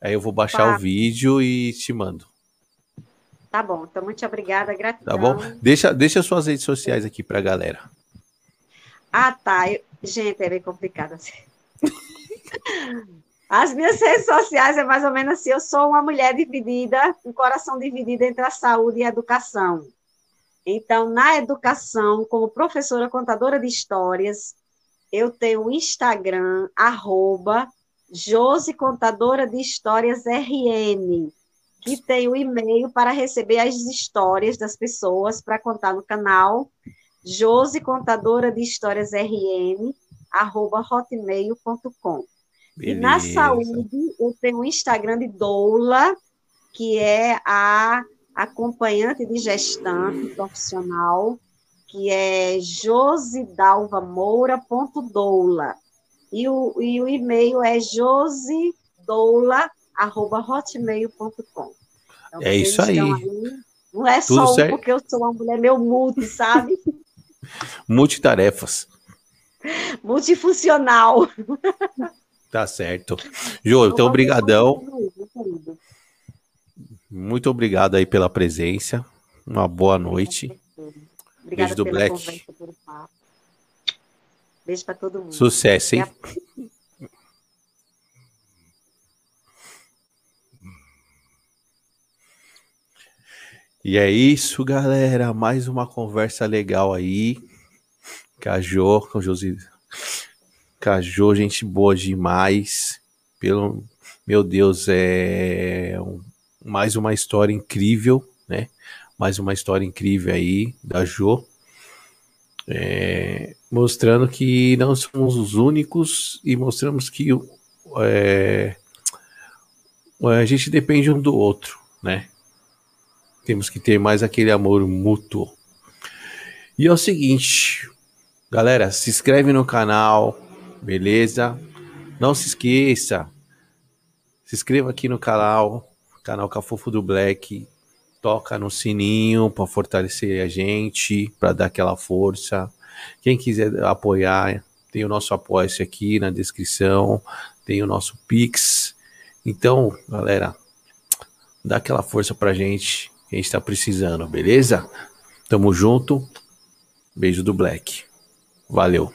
A: Aí eu vou baixar o vídeo e te mando.
B: Tá bom, então muito obrigada, gratidão.
A: Tá bom? Deixa, deixa suas redes sociais aqui pra galera.
B: Ah, tá. Eu... Gente, é bem complicado assim. As minhas redes sociais é mais ou menos assim: eu sou uma mulher dividida, um coração dividido entre a saúde e a educação. Então, na educação, como professora contadora de histórias, eu tenho o Instagram, arroba Josi Contadora de Histórias RN, que tem o um e-mail para receber as histórias das pessoas para contar no canal, Josi Contadora de Histórias RN, arroba hotmail.com. E na saúde, eu tenho o um Instagram de Doula, que é a acompanhante de gestante profissional, que é josidalvamoura.doula. E o, e o e-mail é josidoula.hotmail.com.
A: Então, é isso aí. aí.
B: Não é Tudo só um porque eu sou uma mulher meu multi, sabe?
A: Multitarefas.
B: Multifuncional.
A: Tá certo. Jô, então, obrigadão. Muito obrigado aí pela presença. Uma boa noite.
B: Obrigada Beijo do Black. Beijo para todo mundo.
A: Sucesso, hein? E é isso, galera. Mais uma conversa legal aí. Cajô, com Josi. Cajô, gente boa demais. Pelo meu Deus, é mais uma história incrível, né? Mais uma história incrível aí da Jo. É, mostrando que não somos os únicos e mostramos que é, a gente depende um do outro, né? Temos que ter mais aquele amor mútuo. E é o seguinte, galera, se inscreve no canal, beleza? Não se esqueça, Se inscreva aqui no canal, canal Cafofo do Black toca no sininho para fortalecer a gente, para dar aquela força. Quem quiser apoiar, tem o nosso apoio aqui na descrição, tem o nosso Pix. Então, galera, dá aquela força pra gente que a gente tá precisando, beleza? Tamo junto. Beijo do Black. Valeu.